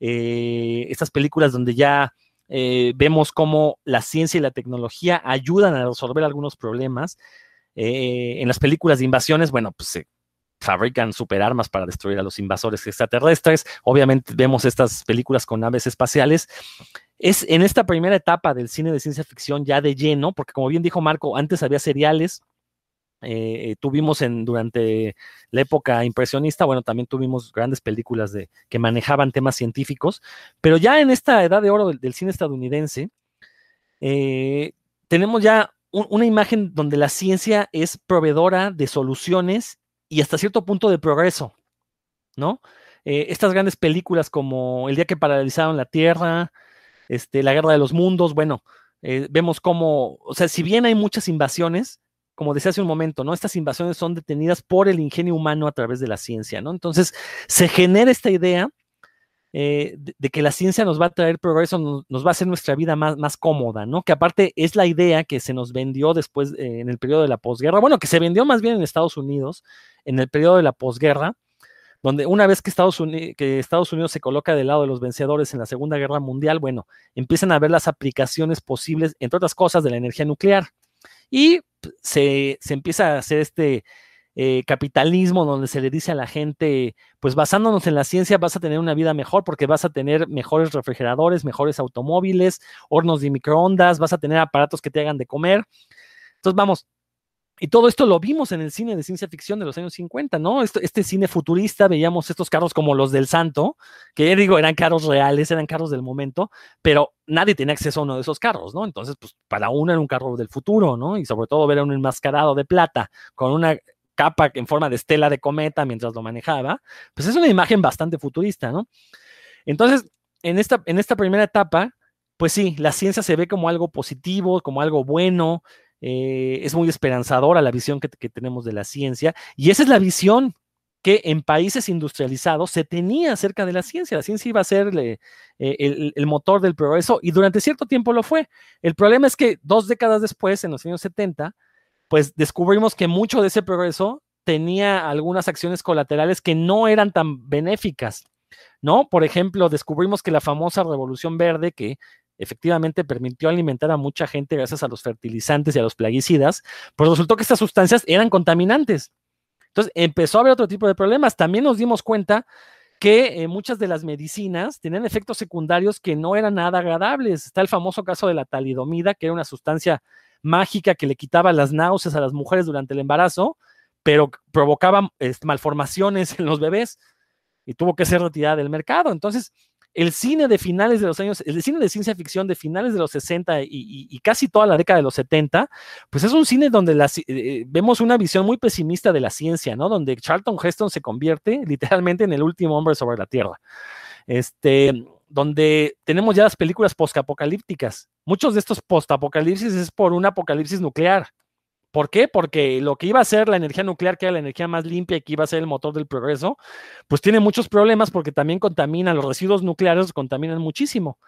eh, estas películas donde ya eh, vemos cómo la ciencia y la tecnología ayudan a resolver algunos problemas. Eh, en las películas de invasiones, bueno, pues fabrican superarmas para destruir a los invasores extraterrestres. Obviamente vemos estas películas con naves espaciales. Es en esta primera etapa del cine de ciencia ficción ya de lleno, porque como bien dijo Marco, antes había seriales, eh, tuvimos en, durante la época impresionista, bueno, también tuvimos grandes películas de, que manejaban temas científicos, pero ya en esta edad de oro del, cine estadounidense, eh, tenemos ya una imagen donde la ciencia es proveedora de soluciones y hasta cierto punto de progreso, ¿no? Eh, estas grandes películas como El día que paralizaron la Tierra, este, La Guerra de los Mundos, bueno, vemos cómo, o sea, si bien hay muchas invasiones, como decía hace un momento, ¿no? Estas invasiones son detenidas por el ingenio humano a través de la ciencia, ¿no? Entonces, se genera esta idea eh, de, que la ciencia nos va a traer progreso, nos, va a hacer nuestra vida más, más, cómoda, ¿no? Que aparte es la idea que se nos vendió después eh, en el periodo de la posguerra, bueno, que se vendió más bien en Estados Unidos, en el periodo de la posguerra, donde una vez que Estados, Unidos, que Estados Unidos se coloca del lado de los vencedores en la Segunda Guerra Mundial, bueno, empiezan a ver las aplicaciones posibles, entre otras cosas, de la energía nuclear. Y se, empieza a hacer este eh, capitalismo donde se le dice a la gente, pues basándonos en la ciencia vas a tener una vida mejor porque vas a tener mejores refrigeradores, mejores automóviles, hornos de microondas, vas a tener aparatos que te hagan de comer. Entonces, vamos, y todo esto lo vimos en el cine de ciencia ficción de los años 50, ¿no? Este, cine futurista, veíamos estos carros como los del Santo, que ya digo, eran carros reales, eran carros del momento, pero nadie tenía acceso a uno de esos carros, ¿no? Entonces, pues para uno era un carro del futuro, ¿no? Y sobre todo ver a un enmascarado de plata con una capa en forma de estela de cometa mientras lo manejaba, pues es una imagen bastante futurista, ¿no? Entonces, en esta, en esta primera etapa, pues sí, la ciencia se ve como algo positivo, como algo bueno, eh, es muy esperanzadora la visión que, tenemos de la ciencia y esa es la visión que en países industrializados se tenía acerca de la ciencia. La ciencia iba a ser eh, el, motor del progreso y durante cierto tiempo lo fue. El problema es que dos décadas después, en los años 70, pues descubrimos que mucho de ese progreso tenía algunas acciones colaterales que no eran tan benéficas. ¿No? Por ejemplo, descubrimos que la famosa revolución verde, que efectivamente permitió alimentar a mucha gente gracias a los fertilizantes y a los plaguicidas, pues resultó que estas sustancias eran contaminantes. Entonces empezó a haber otro tipo de problemas. También nos dimos cuenta que eh, muchas de las medicinas tenían efectos secundarios que no eran nada agradables. Está el famoso caso de la talidomida, que era una sustancia mágica que le quitaba las náuseas a las mujeres durante el embarazo, pero provocaba este, malformaciones en los bebés y tuvo que ser retirada del mercado. Entonces, el cine de finales de los años, el cine de ciencia ficción de finales de los 60 y, casi toda la década de los 70, pues es un cine donde eh, vemos una visión muy pesimista de la ciencia, ¿no? Donde Charlton Heston se convierte literalmente en el último hombre sobre la Tierra. Este, donde tenemos ya las películas postapocalípticas. Muchos de estos postapocalipsis es por un apocalipsis nuclear. ¿Por qué? Porque lo que iba a ser la energía nuclear, que era la energía más limpia y que iba a ser el motor del progreso, pues tiene muchos problemas porque también contamina, los residuos nucleares contaminan muchísimo.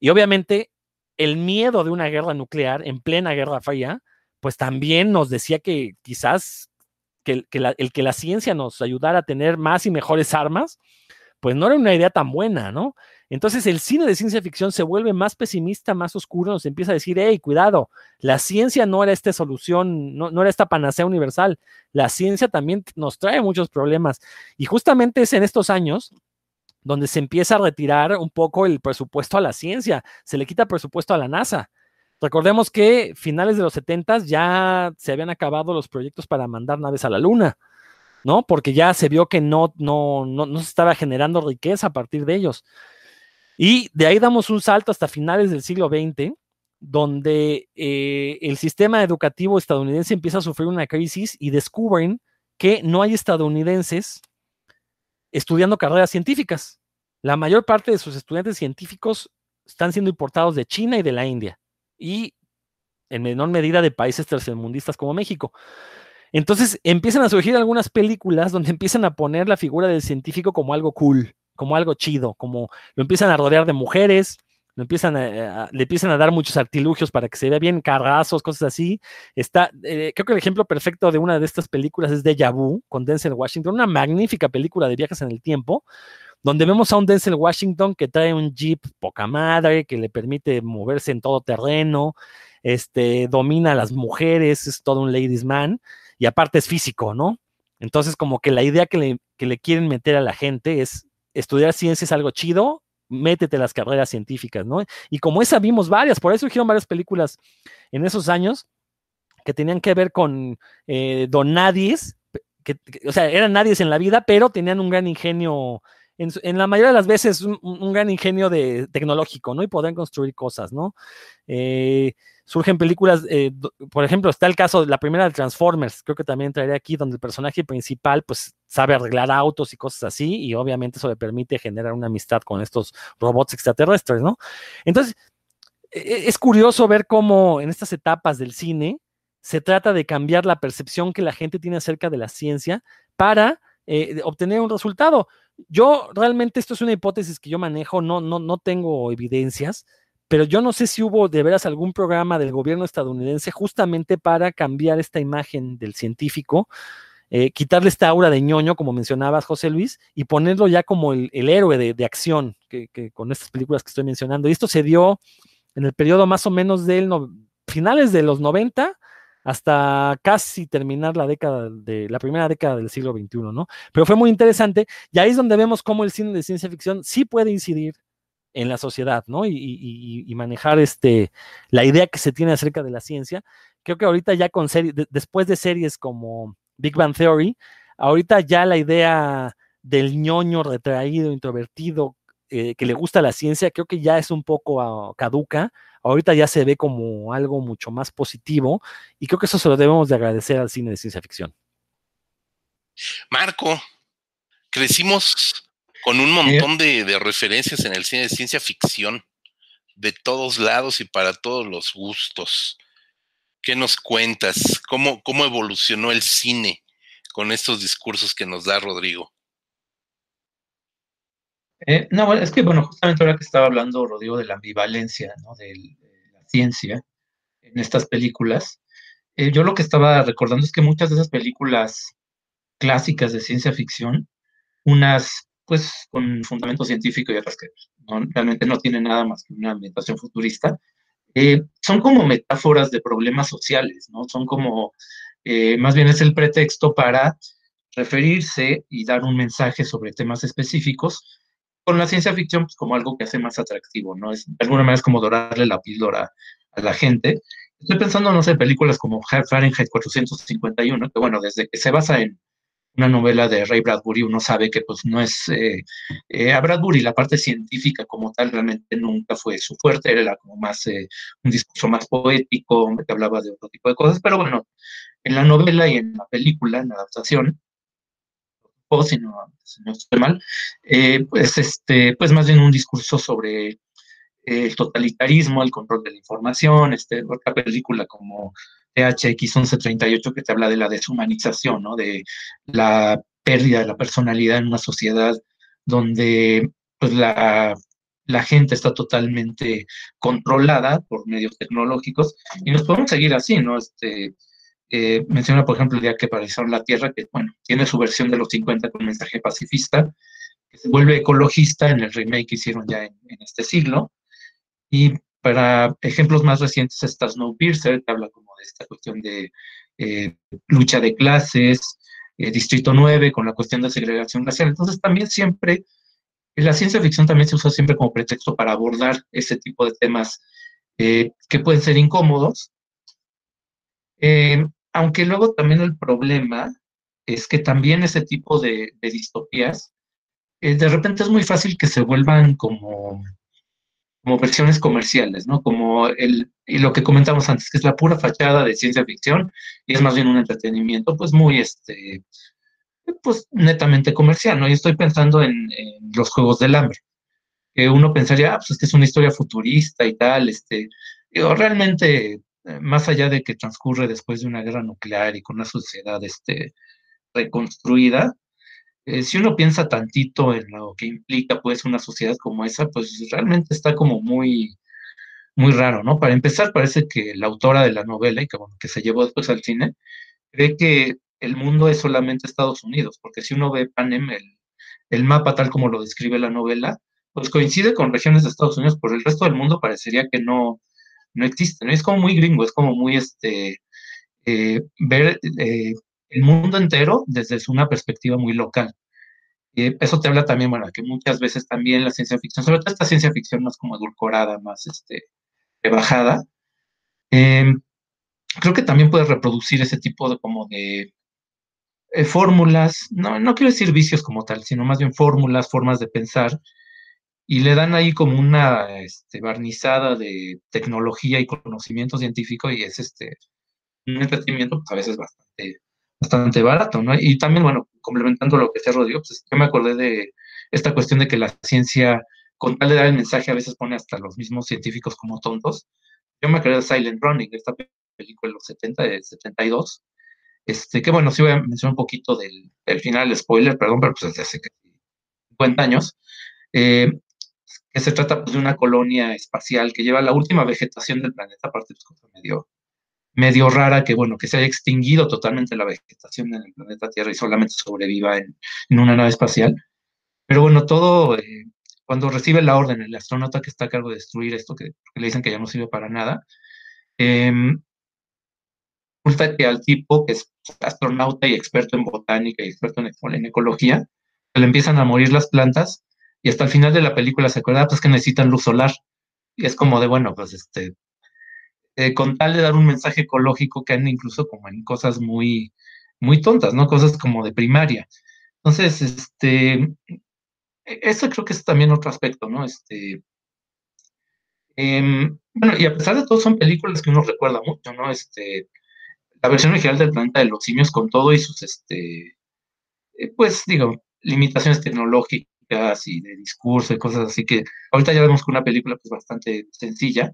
Y obviamente el miedo de una guerra nuclear en plena guerra fría, pues también nos decía que quizás que, el que la ciencia nos ayudara a tener más y mejores armas, pues no era una idea tan buena, ¿no? Entonces el cine de ciencia ficción se vuelve más pesimista, más oscuro, nos empieza a decir, hey, cuidado, la ciencia no era esta solución, no, era esta panacea universal, la ciencia también nos trae muchos problemas. Y justamente es en estos años donde se empieza a retirar un poco el presupuesto a la ciencia, se le quita presupuesto a la NASA. Recordemos que finales de los 70 ya se habían acabado los proyectos para mandar naves a la Luna. ¿no? Porque ya se vio que no, no, no, no se estaba generando riqueza a partir de ellos. Y de ahí damos un salto hasta finales del siglo XX, donde eh, el sistema educativo estadounidense empieza a sufrir una crisis y descubren que no hay estadounidenses estudiando carreras científicas. La mayor parte de sus estudiantes científicos están siendo importados de China y de la India y en menor medida de países tercermundistas como México. Entonces empiezan a surgir algunas películas donde empiezan a poner la figura del científico como algo cool, como algo chido, como lo empiezan a rodear de mujeres, lo empiezan le empiezan a dar muchos artilugios para que se vea bien, carrazos, cosas así. Está, eh, creo que el ejemplo perfecto de una de estas películas es Deja Vu, con Denzel Washington, una magnífica película de viajes en el tiempo, donde vemos a un Denzel Washington que trae un jeep poca madre, que le permite moverse en todo terreno, este, domina a las mujeres, es todo un ladies man, y aparte es físico, ¿no? Entonces, como que la idea que le, que le quieren meter a la gente es estudiar ciencia es algo chido, métete las carreras científicas, ¿no? Y como esa vimos varias, por eso surgieron varias películas en esos años que tenían que ver con eh, donadies, que, o sea, eran nadies en la vida, pero tenían un gran ingenio, en, la mayoría de las veces, un, gran ingenio de, tecnológico, ¿no? Y podían construir cosas, ¿no? Eh, surgen películas, eh, por ejemplo, está el caso de la primera de Transformers, creo que también traeré aquí, donde el personaje principal, pues, sabe arreglar autos y cosas así, y obviamente eso le permite generar una amistad con estos robots extraterrestres, ¿no? Entonces, e, e, es curioso ver cómo en estas etapas del cine se trata de cambiar la percepción que la gente tiene acerca de la ciencia para eh, obtener un resultado. Yo realmente esto es una hipótesis que yo manejo, no, no, no tengo evidencias, pero yo no sé si hubo de veras algún programa del gobierno estadounidense justamente para cambiar esta imagen del científico, eh, quitarle esta aura de ñoño, como mencionabas, José Luis, y ponerlo ya como el, héroe de, acción que, con estas películas que estoy mencionando. Y esto se dio en el periodo más o menos del finales de los 90 hasta casi terminar la década de la primera década del siglo XXI, ¿no? Pero fue muy interesante y ahí es donde vemos cómo el cine de ciencia ficción sí puede incidir en la sociedad, ¿no? Y, manejar este, la idea que se tiene acerca de la ciencia. Creo que ahorita ya con series, después de series como Big Bang Theory, ahorita ya la idea del ñoño retraído, introvertido, eh, que le gusta la ciencia, creo que ya es un poco ah, caduca ahorita ya se ve como algo mucho más positivo y creo que eso se lo debemos de agradecer al cine de ciencia ficción. Marco, crecimos con un montón de, referencias en el cine de ciencia ficción, de todos lados y para todos los gustos. ¿Qué nos cuentas? ¿Cómo, cómo evolucionó el cine con estos discursos que nos da Rodrigo? Eh, no, es que, bueno, justamente ahora que estaba hablando, Rodrigo, de la ambivalencia, ¿no? De, la ciencia en estas películas, eh, yo lo que estaba recordando es que muchas de esas películas clásicas de ciencia ficción, unas pues con fundamento científico y otras que realmente no tienen nada más que una ambientación futurista, eh, son como metáforas de problemas sociales, ¿no? Son como, más bien es el pretexto para referirse y dar un mensaje sobre temas específicos con la ciencia ficción pues, como algo que hace más atractivo, ¿no? Es, de alguna manera es como dorarle la píldora a la gente. Estoy pensando, no sé, películas como Fahrenheit 451, que bueno, desde que se basa en una novela de Ray Bradbury, uno sabe que pues no es, eh, eh, a Bradbury la parte científica como tal realmente nunca fue su fuerte, era como más eh, un discurso más poético, que hablaba de otro tipo de cosas, pero bueno, en la novela y en la película, en la adaptación, o si no, estoy mal, eh, pues, este, pues más bien un discurso sobre el totalitarismo, el control de la información, este, otra película como THX 1138 que te habla de la deshumanización, ¿no? de la pérdida de la personalidad en una sociedad donde pues, la, gente está totalmente controlada por medios tecnológicos y nos podemos seguir así, ¿no? Este, eh, menciona, por ejemplo, el día que paralizaron la Tierra, que bueno, tiene su versión de los 50 con mensaje pacifista, que se vuelve ecologista en el remake que hicieron ya en, este siglo. Y para ejemplos más recientes está Snowpiercer, que habla como de esta cuestión de eh, lucha de clases, eh, Distrito 9 con la cuestión de segregación racial. Entonces también siempre, la ciencia ficción también se usa siempre como pretexto para abordar ese tipo de temas que pueden ser incómodos, eh, aunque luego también el problema es que también ese tipo de, distopías, eh, de repente es muy fácil que se vuelvan como, como versiones comerciales, ¿no? Como el, y lo que comentamos antes, que es la pura fachada de ciencia ficción y es más bien un entretenimiento, pues muy, este, pues netamente comercial, ¿no? Y estoy pensando en, los Juegos del Hambre, que uno pensaría, ah, pues es que es una historia futurista y tal, este, o realmente eh, más allá de que transcurre después de una guerra nuclear y con una sociedad este, reconstruida, eh, si uno piensa tantito en lo que implica pues una sociedad como esa, pues realmente está como muy, muy raro, ¿no? Para empezar, parece que la autora de la novela, y que, que se llevó después al cine, cree que el mundo es solamente Estados Unidos, porque si uno ve Panem, el, el mapa tal como lo describe la novela, pues coincide con regiones de Estados Unidos, por el resto del mundo parecería que no, no existe, ¿no? Es como muy gringo, es como muy, este, eh, ver, eh, el mundo entero desde una perspectiva muy local. Y eso te habla también, bueno, que muchas veces también la ciencia ficción, sobre todo esta ciencia ficción más como edulcorada, más este, rebajada, em, creo que también puede reproducir ese tipo de como de eh, fórmulas, no, no quiero decir vicios como tal, sino más bien fórmulas, formas de pensar, y le dan ahí como una este, barnizada de tecnología y conocimiento científico y es este un entretenimiento pues, a veces bastante, bastante barato, ¿no? Y también, bueno, complementando lo que se Rodrigo, pues yo me acordé de esta cuestión de que la ciencia, con tal de dar el mensaje, a veces pone hasta los mismos científicos como tontos. Yo me acordé de Silent Running, esta película de los 70, de 72, este, que bueno, sí voy a mencionar un poquito del, final, spoiler, perdón, pero pues desde hace 50 años, eh, que se trata pues, de una colonia espacial que lleva la última vegetación del planeta, aparte pues, medio medio rara que, bueno, que se haya extinguido totalmente la vegetación en el planeta Tierra y solamente sobreviva en, una nave espacial. Pero bueno, todo, eh, cuando recibe la orden, el astronauta que está a cargo de destruir esto, que, le dicen que ya no sirve para nada, eh, resulta que al tipo que es astronauta y experto en botánica y experto en, en ecología, le empiezan a morir las plantas y hasta el final de la película se acuerda, pues que necesitan luz solar. Y es como de, bueno, pues este, eh, con tal de dar un mensaje ecológico que anda incluso como en cosas muy, muy tontas, ¿no? Cosas como de primaria. Entonces, este, e-, eso creo que es también otro aspecto, ¿no? Este, em, bueno, y a pesar de todo son películas que uno recuerda mucho, ¿no? Este, la versión original del planeta de los simios con todo y sus, este, eh, pues digo, limitaciones tecnológicas y de discurso y cosas así que ahorita ya vemos que una película pues bastante sencilla,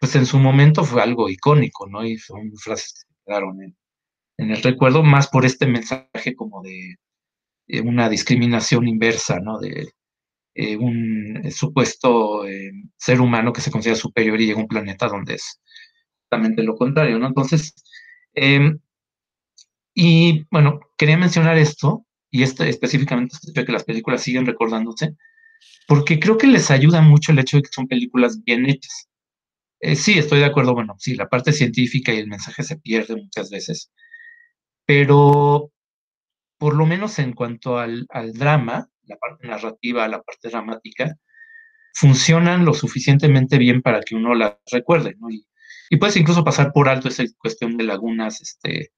pues en su momento fue algo icónico, ¿no? Y son frases que quedaron en, el recuerdo, más por este mensaje como de, una discriminación inversa, ¿no? De eh, un supuesto eh, ser humano que se considera superior y llega a un planeta donde es justamente lo contrario, ¿no? Entonces, em, y bueno, quería mencionar esto, y este, específicamente este que las películas siguen recordándose, porque creo que les ayuda mucho el hecho de que son películas bien hechas. Eh, sí, estoy de acuerdo, bueno, sí, la parte científica y el mensaje se pierde muchas veces, pero por lo menos en cuanto al, drama, la parte narrativa, la parte dramática, funcionan lo suficientemente bien para que uno las recuerde, ¿no? Y, puedes incluso pasar por alto esa cuestión de lagunas este,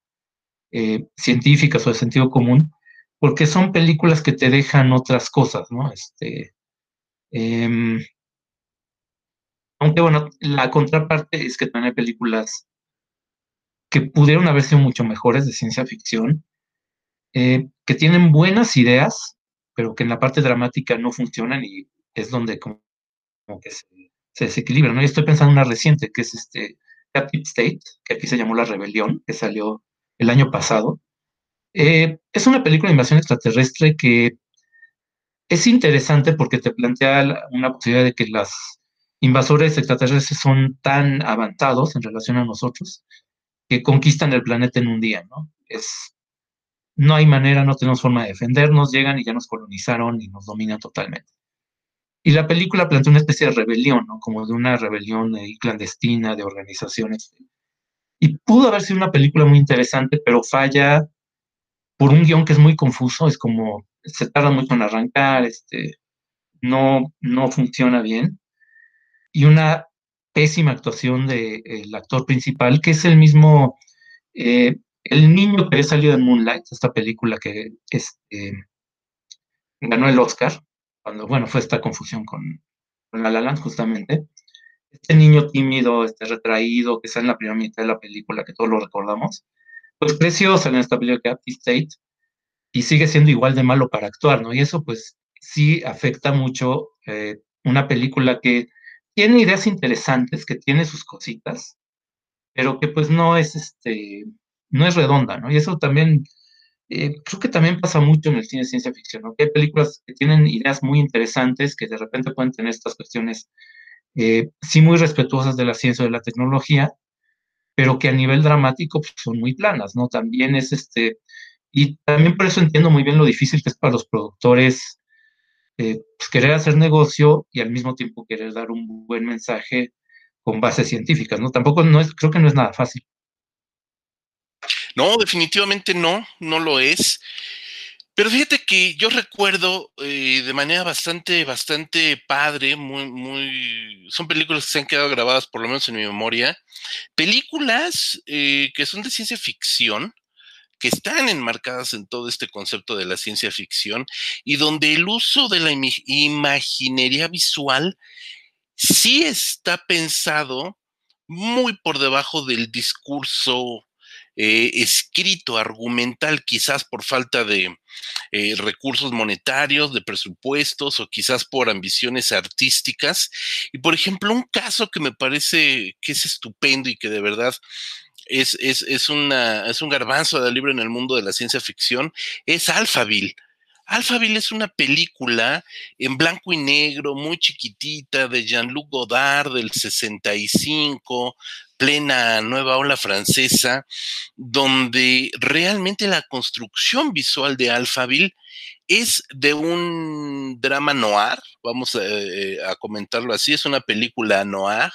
eh, científicas o de sentido común, porque son películas que te dejan otras cosas, ¿no? Este, em, aunque bueno, la contraparte es que también hay películas que pudieron haber sido mucho mejores de ciencia ficción, eh, que tienen buenas ideas, pero que en la parte dramática no funcionan y es donde como, que se, desequilibran. ¿no? estoy pensando en una reciente, que es este Captive State, que aquí se llamó La Rebelión, que salió el año pasado. Eh, es una película de invasión extraterrestre que es interesante porque te plantea una posibilidad de que las invasores extraterrestres son tan avanzados en relación a nosotros que conquistan el planeta en un día, ¿no? Es, no hay manera, no tenemos forma de defendernos, llegan y ya nos colonizaron y nos dominan totalmente. Y la película plantea una especie de rebelión, ¿no? Como de una rebelión clandestina de organizaciones. Y pudo haber sido una película muy interesante, pero falla por un guion que es muy confuso, es como, se tarda mucho en arrancar, este, no, no funciona bien y una pésima actuación del actor principal, que es el mismo, eh, el niño que salido en Moonlight, esta película que este, ganó el Oscar, cuando, bueno, fue esta confusión con, La La Land, justamente. Este niño tímido, este retraído, que está en la primera mitad de la película, que todos lo recordamos, pues precioso en esta película Captive State, y sigue siendo igual de malo para actuar, ¿no? Y eso, pues, sí afecta mucho eh, una película que tiene ideas interesantes, que tiene sus cositas, pero que pues no es este, no es redonda, ¿no? Y eso también, eh, creo que también pasa mucho en el cine de ciencia ficción, ¿no? Que hay películas que tienen ideas muy interesantes, que de repente pueden tener estas cuestiones, eh, sí muy respetuosas de la ciencia o de la tecnología, pero que a nivel dramático pues, son muy planas, ¿no? También es este, y también por eso entiendo muy bien lo difícil que es para los productores eh, pues, querer hacer negocio y al mismo tiempo querer dar un buen mensaje con bases científicas, ¿no? Tampoco no es, creo que no es nada fácil. No, definitivamente no, no lo es. Pero fíjate que yo recuerdo eh, de manera bastante, bastante padre, muy, muy, son películas que se han quedado grabadas por lo menos en mi memoria, películas eh, que son de ciencia ficción, que están enmarcadas en todo este concepto de la ciencia ficción y donde el uso de la imaginería visual sí está pensado muy por debajo del discurso eh, escrito, argumental, quizás por falta de eh, recursos monetarios, de presupuestos o quizás por ambiciones artísticas. Y por ejemplo, un caso que me parece que es estupendo y que de verdad es, es, es, una, es un garbanzo de libro en el mundo de la ciencia ficción, es Alphaville. Alphaville es una película en blanco y negro, muy chiquitita, de Jean-Luc Godard del 65, plena nueva ola francesa, donde realmente la construcción visual de Alphaville es de un drama noir, vamos a, eh, comentarlo así, es una película noir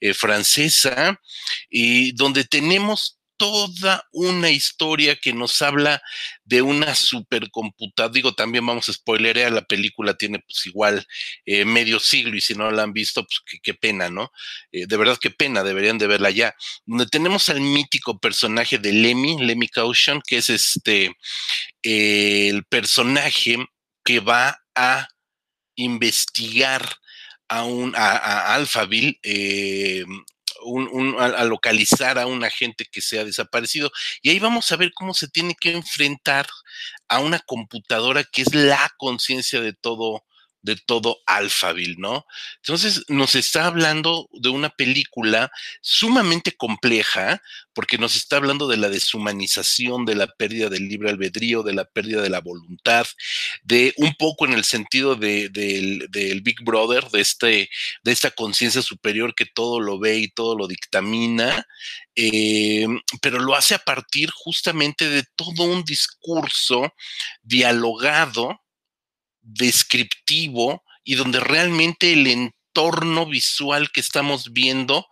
eh, francesa, y donde tenemos toda una historia que nos habla de una supercomputadora. Digo, también vamos a spoilerear, la película tiene pues igual eh, medio siglo y si no la han visto, pues qué, pena, ¿no? Eh, de verdad qué pena, deberían de verla ya. Donde tenemos al mítico personaje de Lemmy, Lemmy Caution, que es este, el personaje que va a investigar a, un, a, Alphaville, eh, a, localizar a un agente que se ha desaparecido. Y ahí vamos a ver cómo se tiene que enfrentar a una computadora que es la conciencia de todo de todo Alphaville, ¿no? Entonces nos está hablando de una película sumamente compleja, porque nos está hablando de la deshumanización, de la pérdida del libre albedrío, de la pérdida de la voluntad, de un poco en el sentido de, del Big Brother, de, este, de esta conciencia superior que todo lo ve y todo lo dictamina, eh, pero lo hace a partir justamente de todo un discurso dialogado descriptivo y donde realmente el entorno visual que estamos viendo,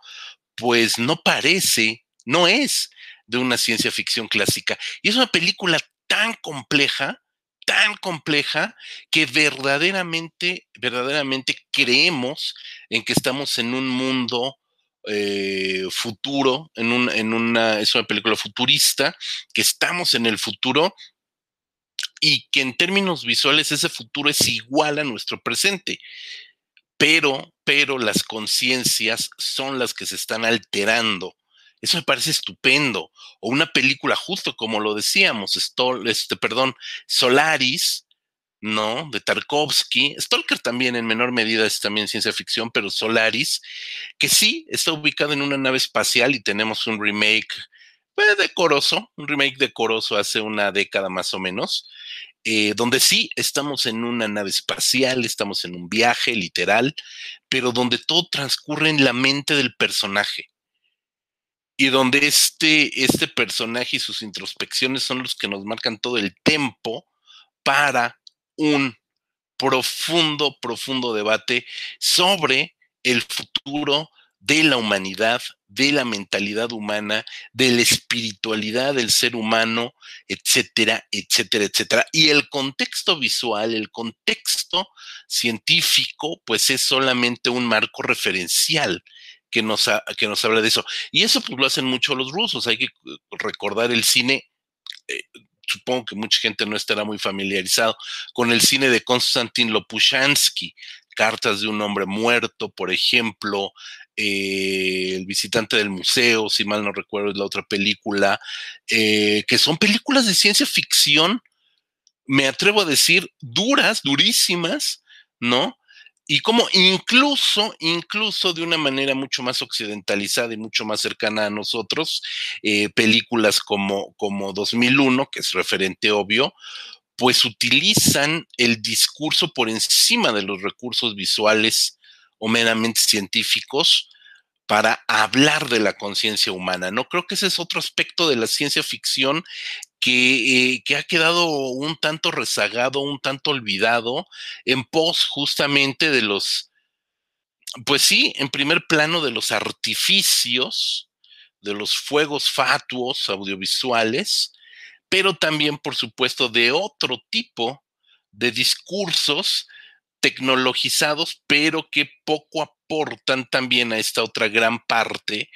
pues no parece, no es de una ciencia ficción clásica. Y es una película tan compleja, tan compleja, que verdaderamente, verdaderamente creemos en que estamos en un mundo eh, futuro, en, en una, es una película futurista, que estamos en el futuro y que en términos visuales ese futuro es igual a nuestro presente. Pero, pero las conciencias son las que se están alterando. Eso me parece estupendo. O una película justo como lo decíamos, este, perdón, Solaris, ¿no? De Tarkovsky. Stalker también en menor medida es también ciencia ficción, pero Solaris, que sí está ubicado en una nave espacial y tenemos un remake pues, decoroso, un remake decoroso hace una década más o menos, eh, donde sí estamos en una nave espacial, estamos en un viaje literal, pero donde todo transcurre en la mente del personaje. Y donde este, este personaje y sus introspecciones son los que nos marcan todo el tiempo para un profundo, profundo debate sobre el futuro de la humanidad, de la mentalidad humana, de la espiritualidad del ser humano, etcétera, etcétera, etcétera. Y el contexto visual, el contexto científico, pues es solamente un marco referencial que nos, que nos habla de eso. Y eso pues lo hacen mucho los rusos. Hay que recordar el cine. Eh, supongo que mucha gente no estará muy familiarizado con el cine de Konstantin Lopushansky, Cartas de un hombre muerto, por ejemplo, eh, El visitante del museo, si mal no recuerdo, es la otra película, eh, que son películas de ciencia ficción, me atrevo a decir, duras, durísimas, ¿no? Y como incluso, incluso de una manera mucho más occidentalizada y mucho más cercana a nosotros, eh, películas como, como 2001, que es referente obvio, pues utilizan el discurso por encima de los recursos visuales o meramente científicos para hablar de la conciencia humana. No creo que ese es otro aspecto de la ciencia ficción que, eh, que, ha quedado un tanto rezagado, un tanto olvidado en pos justamente de los, pues sí, en primer plano de los artificios de los fuegos fatuos audiovisuales, pero también, por supuesto, de otro tipo de discursos tecnologizados, pero que poco aportan también a esta otra gran parte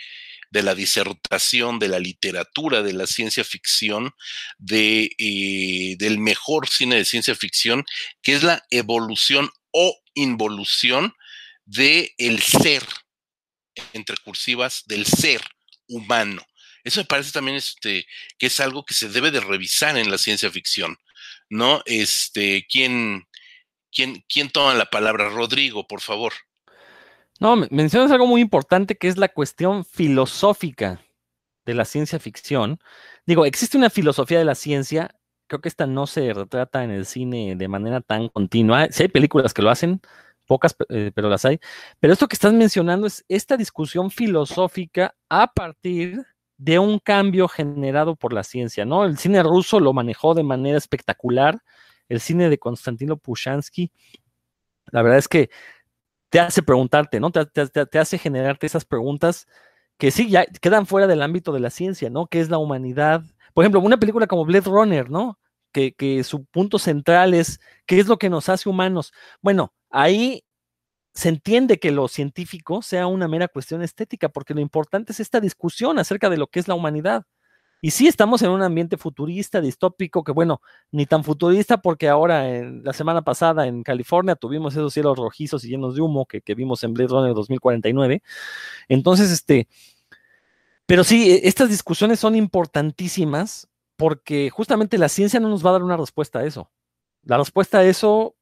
de la disertación, de la literatura, de la ciencia ficción, de, eh, del mejor cine de ciencia ficción, que es la evolución o involución del el ser, entre cursivas, del ser humano. Eso me parece también este, que es algo que se debe de revisar en la ciencia ficción, ¿no? Este, ¿quién, quién, toma la palabra? Rodrigo, por favor. No, mencionas algo muy importante que es la cuestión filosófica de la ciencia ficción. Digo, existe una filosofía de la ciencia, creo que esta no se retrata en el cine de manera tan continua. Si hay películas que lo hacen, pocas, eh, pero las hay. Pero esto que estás mencionando es esta discusión filosófica a partir de un cambio generado por la ciencia, ¿no? El cine ruso lo manejó de manera espectacular, el cine de Konstantino Pushansky, la verdad es que te hace preguntarte, ¿no? Te, hace generarte esas preguntas que sí, ya quedan fuera del ámbito de la ciencia, ¿no? ¿Qué es la humanidad? Por ejemplo, una película como Blade Runner, ¿no? Que, que su punto central es qué es lo que nos hace humanos. Bueno, ahí se entiende que lo científico sea una mera cuestión estética, porque lo importante es esta discusión acerca de lo que es la humanidad. Y sí estamos en un ambiente futurista, distópico, que bueno, ni tan futurista porque ahora, en, la semana pasada en California, tuvimos esos cielos rojizos y llenos de humo que, vimos en Blade Runner 2049. Entonces, este, pero sí, e, estas discusiones son importantísimas porque justamente la ciencia no nos va a dar una respuesta a eso. La respuesta a eso,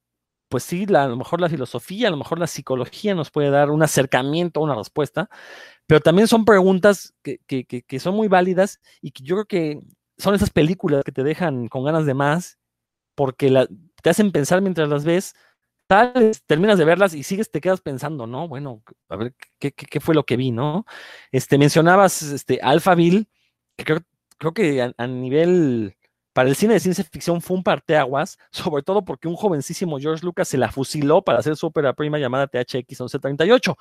pues sí, a lo mejor la filosofía, a lo mejor la psicología nos puede dar un acercamiento a una respuesta, pero también son preguntas que, son muy válidas y que yo creo que son esas películas que te dejan con ganas de más porque te hacen pensar mientras las ves, tal terminas de verlas y sigues, te quedas pensando, ¿no? Bueno, a ver, ¿qué, fue lo que vi, no? Este, mencionabas este, Alphaville, que creo, que a, a, nivel, para el cine de ciencia ficción fue un parteaguas, sobre todo porque un jovencísimo George Lucas se la fusiló para hacer su ópera prima llamada THX 1138.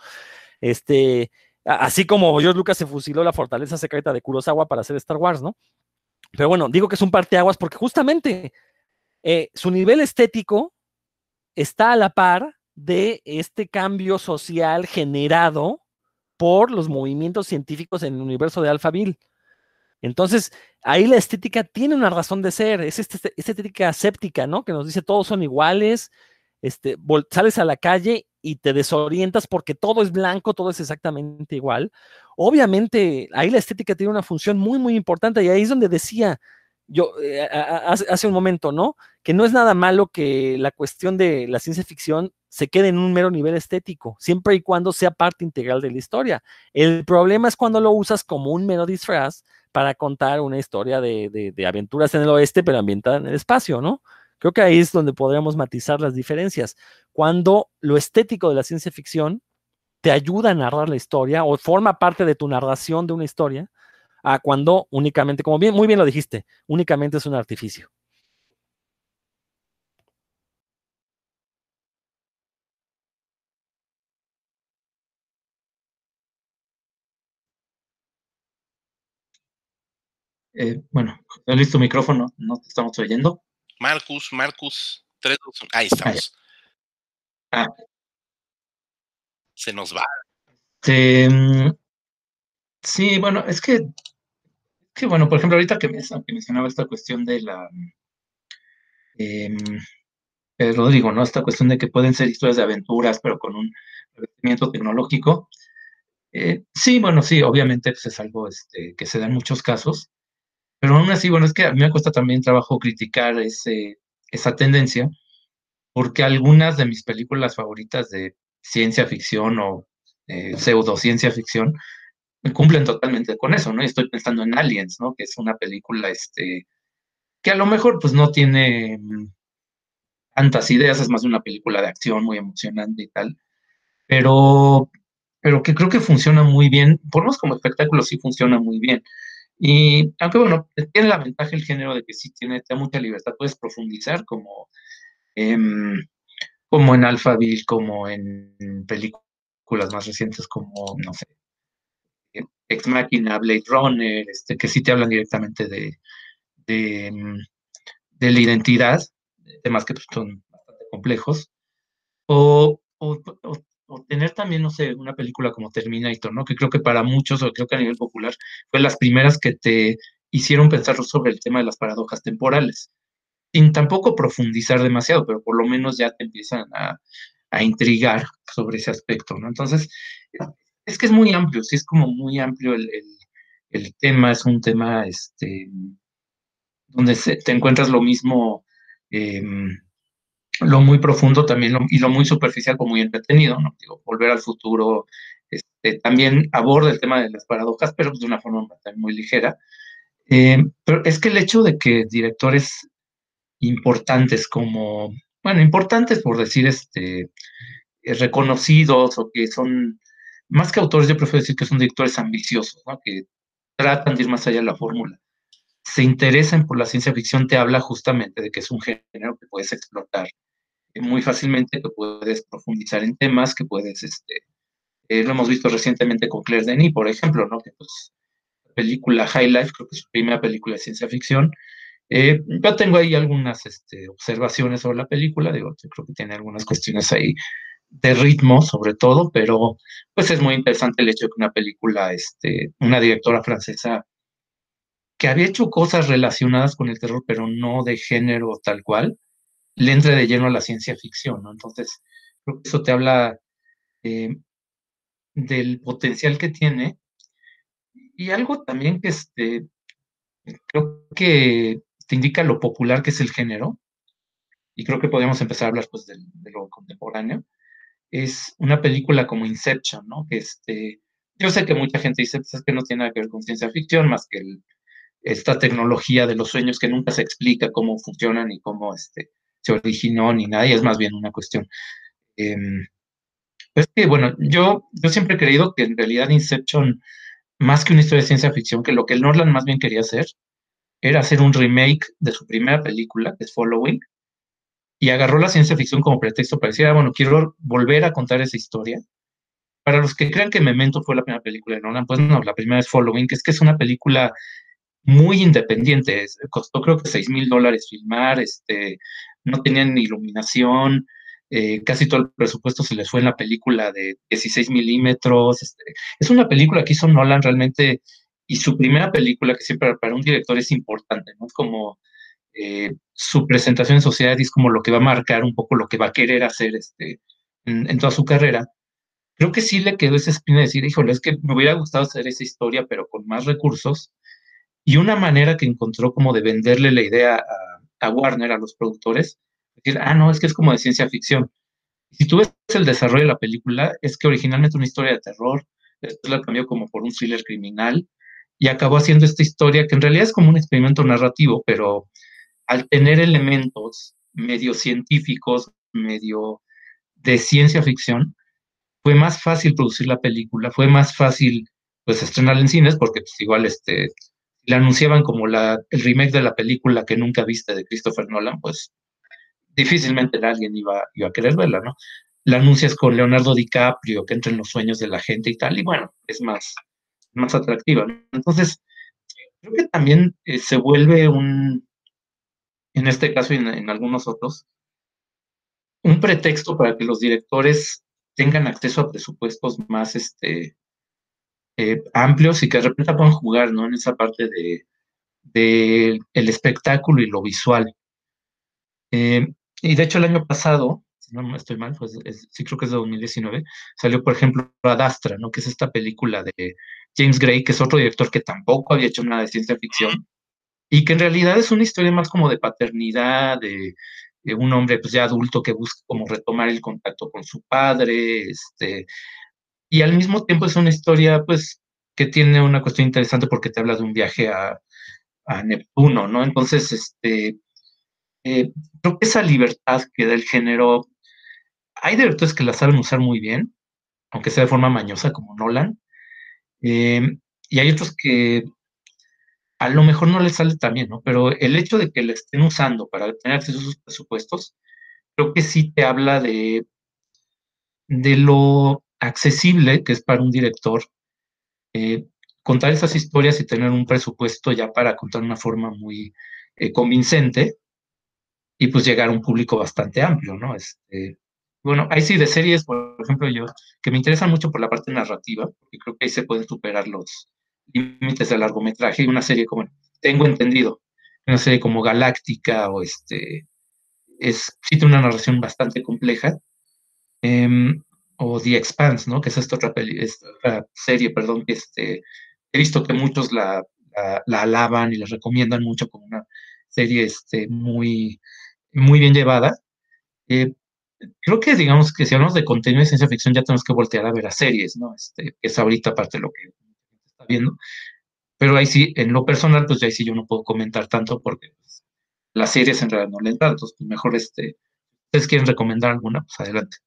Este, Así como George Lucas se fusiló la fortaleza secreta de Kurosawa para hacer Star Wars, ¿no? Pero bueno, digo que es un parteaguas porque justamente eh, su nivel estético está a la par de este cambio social generado por los movimientos científicos en el universo de Alphaville. Entonces, ahí la estética tiene una razón de ser, es esta, estética séptica, ¿no? Que nos dice todos son iguales, este, sales a la calle y te desorientas porque todo es blanco, todo es exactamente igual. Obviamente, ahí la estética tiene una función muy, muy importante y ahí es donde decía yo eh, hace, un momento, ¿no? Que no es nada malo que la cuestión de la ciencia ficción se quede en un mero nivel estético, siempre y cuando sea parte integral de la historia. El problema es cuando lo usas como un mero disfraz para contar una historia de, de aventuras en el oeste, pero ambientada en el espacio, ¿no? Creo que ahí es donde podríamos matizar las diferencias. Cuando lo estético de la ciencia ficción te ayuda a narrar la historia o forma parte de tu narración de una historia, a cuando únicamente, como muy bien lo dijiste, únicamente es un artificio. Eh, bueno, listo micrófono, no te estamos oyendo. Marcus, Marcus, 3, 2, ahí estamos. Ah. Se nos va. Mm, sí, bueno, es que, que, bueno, por ejemplo, ahorita que, mencionaba esta cuestión de la, eh, Rodrigo, ¿no? Esta cuestión de que pueden ser historias de aventuras, pero con un revestimiento tecnológico. Eh, sí, bueno, sí, obviamente pues, es algo este, que se da en muchos casos, pero aún así, bueno, es que a mí me cuesta también trabajo criticar ese, esa tendencia, porque algunas de mis películas favoritas de ciencia ficción o eh, pseudociencia ficción cumplen totalmente con eso, ¿no? estoy pensando en Aliens, ¿no? Que es una película, este, que a lo mejor pues no tiene mm, tantas ideas, es más una película de acción muy emocionante y tal, pero, pero que creo que funciona muy bien, por lo como espectáculo sí funciona muy bien. Y aunque bueno, tiene la ventaja el género de que sí tiene mucha libertad, puedes profundizar como, como en Alphaville, como en películas más recientes como, no sé, Ex Machina, Blade Runner, este, que sí te hablan directamente de, de, mm, la identidad, temas que pues, son bastante complejos, o, o, o, tener también, no sé, una película como Terminator, ¿no? Que creo que para muchos, o creo que a nivel popular, fue las primeras que te hicieron pensar sobre el tema de las paradojas temporales, sin tampoco profundizar demasiado, pero por lo menos ya te empiezan a, a intrigar sobre ese aspecto, ¿no? Entonces, es que es muy amplio, sí es como muy amplio el, el, tema, es un tema este, donde te encuentras lo mismo, em, lo muy profundo también y lo muy superficial como muy entretenido, ¿no? Volver al futuro este, también aborda el tema de las paradojas, pero de una forma muy ligera. Em, pero es que el hecho de que directores importantes como, bueno, importantes por decir, este, reconocidos o que son más que autores, yo prefiero decir que son directores ambiciosos, ¿no? que tratan de ir más allá de la fórmula. Se interesan por la ciencia ficción, te habla justamente de que es un género que puedes explotar muy fácilmente, que puedes profundizar en temas, que puedes, este, eh, lo hemos visto recientemente con Claire Denis, por ejemplo, ¿no? que pues, la película High Life, creo que es su primera película de ciencia ficción. Eh, yo tengo ahí algunas este, observaciones sobre la película, digo, creo que tiene algunas cuestiones ahí de ritmo sobre todo, pero pues es muy interesante el hecho de que una película, este, una directora francesa que había hecho cosas relacionadas con el terror, pero no de género tal cual, le entre de lleno a la ciencia ficción, ¿no? Entonces, creo que eso te habla eh, del potencial que tiene y algo también que este, creo que te indica lo popular que es el género, y creo que podemos empezar a hablar pues de lo contemporáneo, es una película como Inception, ¿no? Que este, yo sé que mucha gente dice pues, que no tiene nada que ver con ciencia ficción, más que esta tecnología de los sueños que nunca se explica cómo funcionan y cómo este, se originó ni nada, y es más bien una cuestión. Eh, que, bueno, yo, yo siempre he creído que en realidad Inception, más que una historia de ciencia ficción, que lo que el Norland más bien quería hacer era hacer un remake de su primera película, que es Following, y agarró la ciencia ficción como pretexto para decir, ah, bueno, quiero volver a contar esa historia. Para los que crean que Memento fue la primera película de Nolan, pues no, la primera es Following, que es que es una película muy independiente. Costó creo que 6 mil dólares filmar, este, no tenían iluminación, eh, casi todo el presupuesto se les fue en la película de 16 milímetros. Este, es una película que hizo Nolan realmente, y su primera película, que siempre para un director es importante, ¿no? Es como eh, su presentación en sociedad es como lo que va a marcar un poco lo que va a querer hacer este, en, toda su carrera. Creo que sí le quedó esa espina de decir, híjole, es que me hubiera gustado hacer esa historia, pero con más recursos. Y una manera que encontró como de venderle la idea a, a Warner, a los productores, decir, ah, no, es que es como de ciencia ficción. Si tú ves el desarrollo de la película, es que originalmente una historia de terror, después la cambió como por un thriller criminal y acabó haciendo esta historia que en realidad es como un experimento narrativo, pero al tener elementos medio científicos, medio de ciencia ficción, fue más fácil producir la película, fue más fácil pues estrenarla en cines porque pues igual este la anunciaban como la, el remake de la película que nunca viste de Christopher Nolan, pues difícilmente alguien iba, iba a querer verla, ¿no? La anuncias con Leonardo DiCaprio, que entra en los sueños de la gente y tal, y bueno, es más, más atractiva, ¿no? Entonces, creo que también eh, se vuelve un, en este caso y en, algunos otros, un pretexto para que los directores tengan acceso a presupuestos más este, eh, amplios y que de repente puedan jugar ¿no? en esa parte de, el espectáculo y lo visual. Eh, y de hecho el año pasado, si no estoy mal, pues sí creo que es de 2019, salió por ejemplo Adastra, ¿no? que es esta película de James Gray, que es otro director que tampoco había hecho nada de ciencia ficción, y que en realidad es una historia más como de paternidad, de, un hombre pues ya adulto que busca como retomar el contacto con su padre, este, y al mismo tiempo es una historia pues que tiene una cuestión interesante porque te habla de un viaje a, Neptuno, ¿no? Entonces, este, eh, creo que esa libertad que da el género, hay directores que la saben usar muy bien, aunque sea de forma mañosa como Nolan, eh, y hay otros que a lo mejor no les sale tan bien, ¿no? Pero el hecho de que le estén usando para tener acceso a sus presupuestos, creo que sí te habla de, de lo accesible que es para un director eh, contar esas historias y tener un presupuesto ya para contar una forma muy eh, convincente y pues llegar a un público bastante amplio, ¿no? Este, bueno, ahí sí de series, por ejemplo, yo, que me interesan mucho por la parte narrativa, porque creo que ahí se pueden superar los límites del largometraje una serie como, tengo entendido, una serie como Galáctica o este, es, sí tiene una narración bastante compleja, em, o The Expanse, ¿no? Que es esta otra, serie, perdón, que este, he visto que muchos la, la, alaban y la recomiendan mucho como una serie este, muy, muy bien llevada. Eh, creo que digamos que si hablamos de contenido de ciencia ficción ya tenemos que voltear a ver a series, ¿no? Este, que es ahorita parte de lo que está viendo. Pero ahí sí, en lo personal, pues ya ahí sí yo no puedo comentar tanto porque pues, las series en realidad no le dan, entonces pues, mejor este, ustedes quieren recomendar alguna, pues adelante.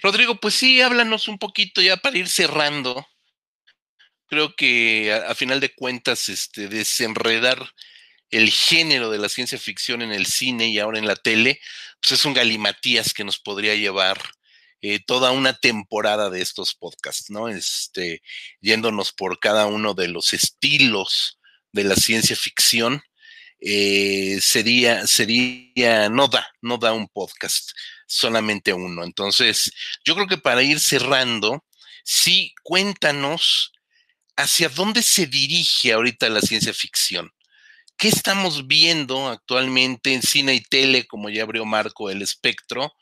Rodrigo, pues sí, háblanos un poquito ya para ir cerrando. Creo que a, final de cuentas, este, desenredar el género de la ciencia ficción en el cine y ahora en la tele, pues es un galimatías que nos podría llevar eh, toda una temporada de estos podcasts, ¿no? Este, yéndonos por cada uno de los estilos de la ciencia ficción, eh, sería, sería, no da, no da un podcast, solamente uno. Entonces, yo creo que para ir cerrando, sí, cuéntanos hacia dónde se dirige ahorita la ciencia ficción. ¿Qué estamos viendo actualmente en cine y tele, como ya abrió Marco el espectro?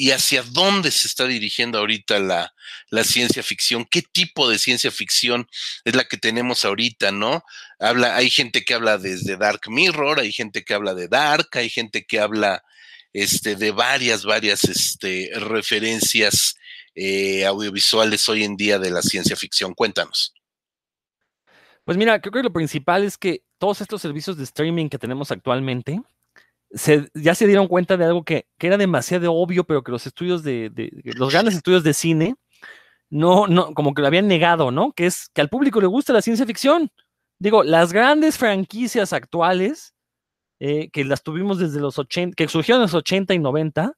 ¿Y hacia dónde se está dirigiendo ahorita la, ciencia ficción? ¿Qué tipo de ciencia ficción es la que tenemos ahorita, no? Habla, hay gente que habla desde Dark Mirror, hay gente que habla de Dark, hay gente que habla este, de varias, varias este, referencias eh, audiovisuales hoy en día de la ciencia ficción. Cuéntanos. Pues mira, creo que lo principal es que todos estos servicios de streaming que tenemos actualmente, ya se dieron cuenta de algo que, era demasiado obvio, pero que los estudios de, los grandes estudios de cine, no, no, como que lo habían negado, ¿no? Que es que al público le gusta la ciencia ficción. Digo, las grandes franquicias actuales, eh, que las tuvimos desde los 80, que surgieron en los 80 y 90,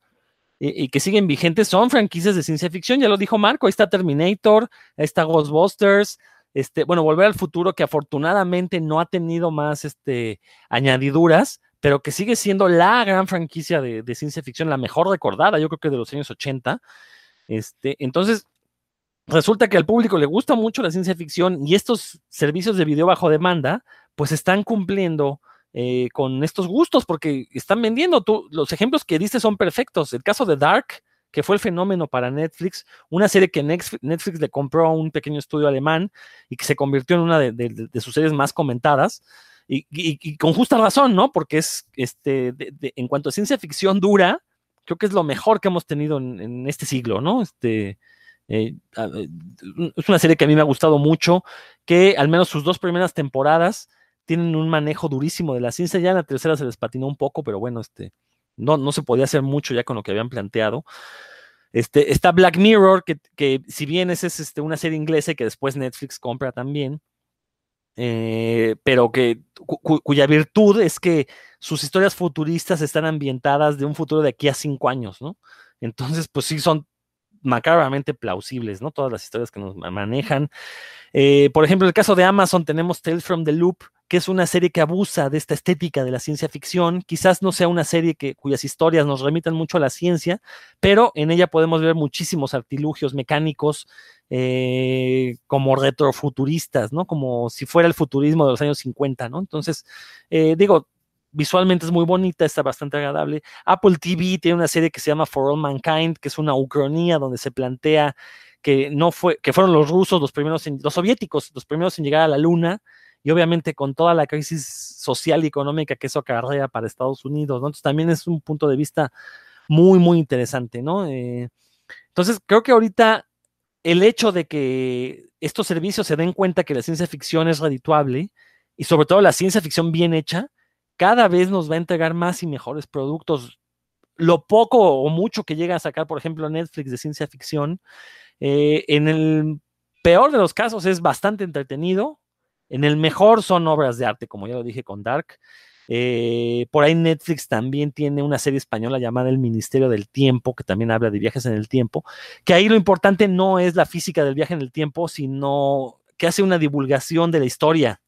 y, que siguen vigentes, son franquicias de ciencia ficción, ya lo dijo Marco, ahí está Terminator, ahí está Ghostbusters, este, bueno, Volver al Futuro, que afortunadamente no ha tenido más este, añadiduras, pero que sigue siendo la gran franquicia de, ciencia ficción, la mejor recordada, yo creo que de los años 80. Este, entonces, resulta que al público le gusta mucho la ciencia ficción y estos servicios de video bajo demanda, pues están cumpliendo eh, con estos gustos porque están vendiendo. Tú, los ejemplos que diste son perfectos. El caso de Dark, que fue el fenómeno para Netflix, una serie que Netflix le compró a un pequeño estudio alemán y que se convirtió en una de, sus series más comentadas. Y, con justa razón, ¿no? Porque es, este, en cuanto a ciencia ficción dura, creo que es lo mejor que hemos tenido en, este siglo, ¿no? Este, eh, eh, es una serie que a mí me ha gustado mucho, que al menos sus dos primeras temporadas tienen un manejo durísimo de la ciencia, ya en la tercera se les patinó un poco, pero bueno, este, no, no se podía hacer mucho ya con lo que habían planteado. Este, está Black Mirror, que, que si bien es, es este, una serie inglesa que después Netflix compra también, eh, pero que cuya virtud es que sus historias futuristas están ambientadas de un futuro de aquí a cinco años, ¿no? Entonces, pues sí, son macabramente plausibles, ¿no? Todas las historias que nos manejan. Eh, por ejemplo, en el caso de Amazon tenemos Tales from the Loop, que es una serie que abusa de esta estética de la ciencia ficción. Quizás no sea una serie que, cuyas historias nos remitan mucho a la ciencia, pero en ella podemos ver muchísimos artilugios mecánicos eh, como retrofuturistas, ¿no? Como si fuera el futurismo de los años 50, ¿no? Entonces, eh, digo, visualmente es muy bonita, está bastante agradable. Apple TV tiene una serie que se llama For All Mankind, que es una ucronía donde se plantea que no fue, que fueron los rusos los primeros, los soviéticos los primeros en llegar a la luna, y obviamente con toda la crisis social y económica que eso acarrea para Estados Unidos, ¿no? Entonces también es un punto de vista muy, muy interesante, ¿no? Eh, entonces creo que ahorita el hecho de que estos servicios se den cuenta que la ciencia ficción es redituable y sobre todo la ciencia ficción bien hecha, cada vez nos va a entregar más y mejores productos. Lo poco o mucho que llega a sacar, por ejemplo, Netflix de ciencia ficción, eh, en el peor de los casos es bastante entretenido, en el mejor son obras de arte, como ya lo dije con Dark. Eh, por ahí Netflix también tiene una serie española llamada El Ministerio del Tiempo, que también habla de viajes en el tiempo, que ahí lo importante no es la física del viaje en el tiempo, sino que hace una divulgación de la historia,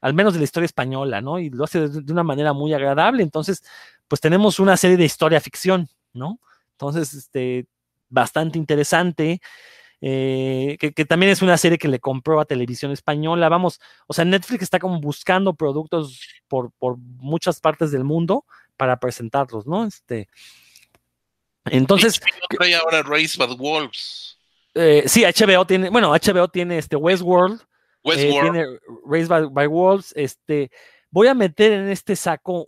al menos de la historia española, ¿no? Y lo hace de, una manera muy agradable. Entonces, pues tenemos una serie de historia ficción, ¿no? Entonces, este, bastante interesante. Eh, que, también es una serie que le compró a televisión española. Vamos, o sea, Netflix está como buscando productos por, por muchas partes del mundo para presentarlos, ¿no? Este, entonces. Trae ahora Race by Wolves. Eh, sí, HBO tiene, bueno, HBO tiene este Westworld. Westworld. tiene Race by, Wolves. Este, voy a meter en este saco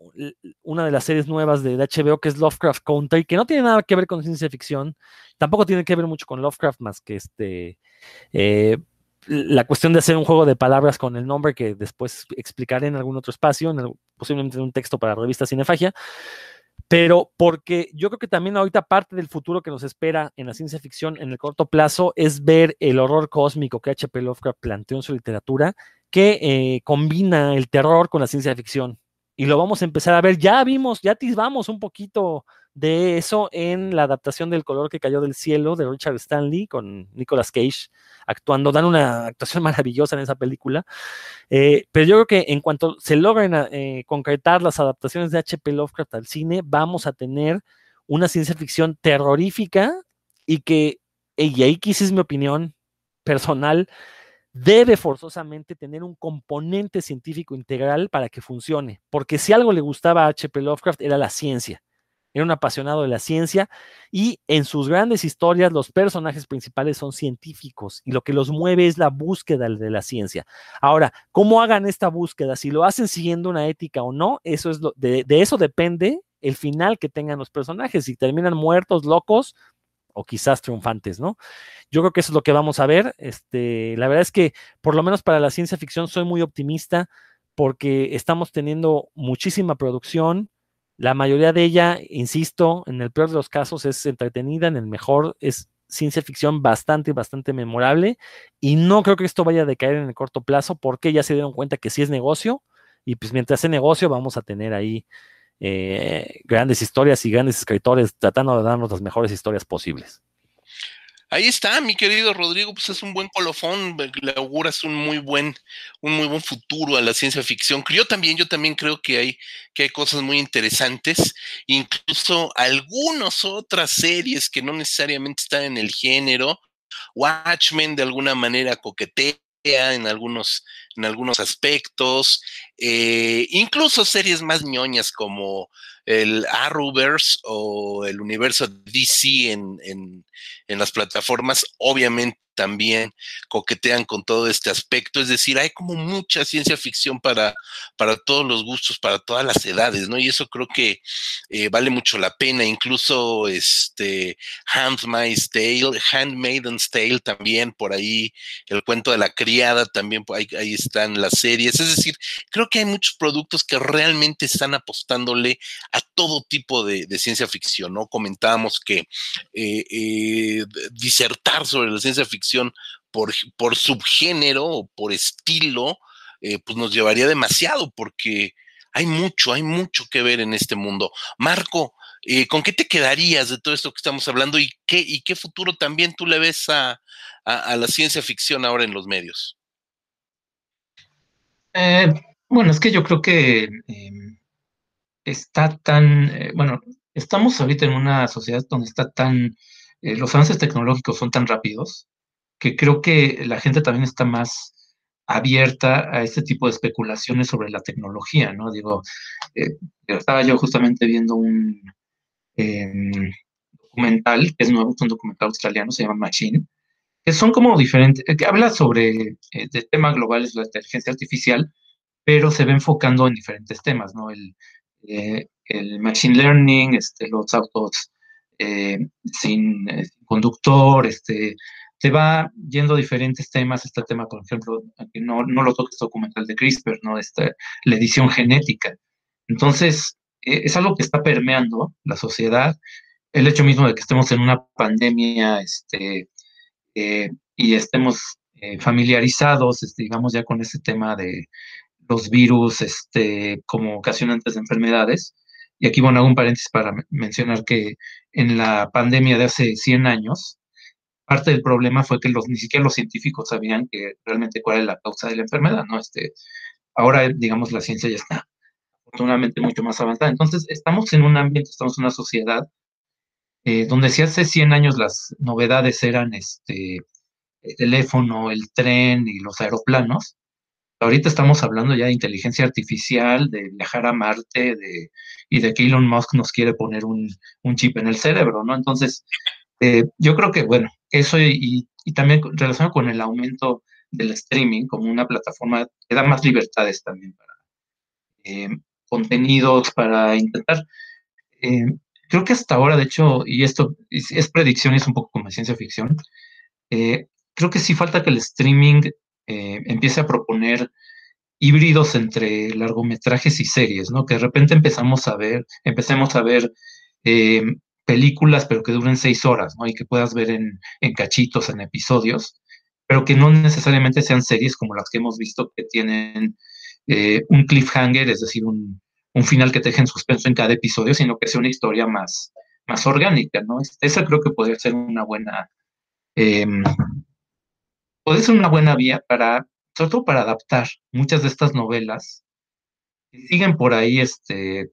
una de las series nuevas de, HBO que es Lovecraft Country, que no tiene nada que ver con ciencia ficción, tampoco tiene que ver mucho con Lovecraft más que este eh, la cuestión de hacer un juego de palabras con el nombre que después explicaré en algún otro espacio, posiblemente en un texto para la revista Cinefagia, pero porque yo creo que también ahorita parte del futuro que nos espera en la ciencia ficción en el corto plazo es ver el horror cósmico que H.P. Lovecraft planteó en su literatura, que eh, combina el terror con la ciencia ficción. Y lo vamos a empezar a ver. Ya vimos, ya atisbamos un poquito de eso en la adaptación del color que cayó del cielo de Richard Stanley con Nicolas Cage actuando, dan una actuación maravillosa en esa película. Eh, pero yo creo que en cuanto se logren eh, concretar las adaptaciones de H.P. Lovecraft al cine, vamos a tener una ciencia ficción terrorífica y que, y ahí quise es mi opinión personal, debe forzosamente tener un componente científico integral para que funcione, porque si algo le gustaba a H.P. Lovecraft era la ciencia era un apasionado de la ciencia y en sus grandes historias los personajes principales son científicos y lo que los mueve es la búsqueda de la ciencia. Ahora, ¿cómo hagan esta búsqueda? Si lo hacen siguiendo una ética o no, eso es lo, de, eso depende el final que tengan los personajes, si terminan muertos, locos o quizás triunfantes, ¿no? Yo creo que eso es lo que vamos a ver. Este, la verdad es que por lo menos para la ciencia ficción soy muy optimista porque estamos teniendo muchísima producción, la mayoría de ella, insisto, en el peor de los casos es entretenida, en el mejor es ciencia ficción bastante, bastante memorable. Y no creo que esto vaya a decaer en el corto plazo porque ya se dieron cuenta que sí es negocio. Y pues mientras sea negocio vamos a tener ahí eh, grandes historias y grandes escritores tratando de darnos las mejores historias posibles. Ahí está, mi querido Rodrigo, pues es un buen colofón, le auguras un muy buen, un muy buen futuro a la ciencia ficción. Yo también, yo también creo que hay, que hay cosas muy interesantes, incluso algunas otras series que no necesariamente están en el género. Watchmen de alguna manera coquetea en algunos, en algunos aspectos, eh, incluso series más ñoñas como el Arrowverse o el universo DC en, en, en las plataformas, obviamente también coquetean con todo este aspecto, es decir, hay como mucha ciencia ficción para, para todos los gustos, para todas las edades, ¿no? Y eso creo que eh, vale mucho la pena, incluso este Handmaid's Tale, Handmaiden's Tale también, por ahí, el cuento de la criada también, ahí, ahí están las series, es decir, creo que hay muchos productos que realmente están apostándole a todo tipo de, ciencia ficción, ¿no? Comentábamos que eh, eh, disertar sobre la ciencia ficción por, subgénero o por estilo, eh, pues nos llevaría demasiado porque hay mucho, hay mucho que ver en este mundo. Marco, ¿con qué te quedarías de todo esto que estamos hablando y qué, y qué futuro también tú le ves a, la ciencia ficción ahora en los medios? Bueno, es que yo creo que em, está tan, bueno, estamos ahorita en una sociedad donde está tan, los avances tecnológicos son tan rápidos que creo que la gente también está más abierta a este tipo de especulaciones sobre la tecnología, ¿no? Digo, eh, estaba yo justamente viendo un em, documental, que es nuevo, es un documental australiano, se llama Machine, que son como diferentes, eh, que habla sobre eh, el tema global es la inteligencia artificial, pero se ve enfocando en diferentes temas, ¿no? El, el machine learning, este, los autos sin, conductor, este, se va yendo diferentes temas, este tema, por ejemplo, no, no lo toca este documental de CRISPR, ¿no? Esta, la edición genética. Entonces, e, es algo que está permeando la sociedad. El hecho mismo de que estemos en una pandemia este, eh, y estemos eh, familiarizados, este, digamos, ya con ese tema de los virus este, como ocasionantes de enfermedades. Y aquí, bueno, hago un paréntesis para mencionar que en la pandemia de hace 100 años, parte del problema fue que los, ni siquiera los científicos sabían que realmente cuál es la causa de la enfermedad, ¿no? Este, ahora, digamos, la ciencia ya está afortunadamente mucho más avanzada. Entonces, estamos en un ambiente, estamos en una sociedad eh, donde si hace 100 años las novedades eran este, el teléfono, el tren y los aeroplanos, ahorita estamos hablando ya de inteligencia artificial, de viajar a Marte, de, y de que Elon Musk nos quiere poner un, un chip en el cerebro, ¿no? Entonces, eh, yo creo que, bueno, eso y, también relacionado con el aumento del streaming como una plataforma que da más libertades también para eh, contenidos, para intentar... Eh, creo que hasta ahora, de hecho, y esto es, predicción y es un poco como ciencia ficción, creo que sí falta que el streaming empiece a proponer híbridos entre largometrajes y series, ¿no? Que de repente empezamos a ver, empecemos a ver películas, pero que duren seis horas, ¿no? Y que puedas ver en, cachitos, en episodios, pero que no necesariamente sean series como las que hemos visto que tienen eh, un cliffhanger, es decir, un, final que te deje en suspenso en cada episodio, sino que sea una historia más, más orgánica, ¿no? Esa creo que podría ser una buena, eh, ser una buena vía para, sobre todo para adaptar muchas de estas novelas que siguen por ahí, este,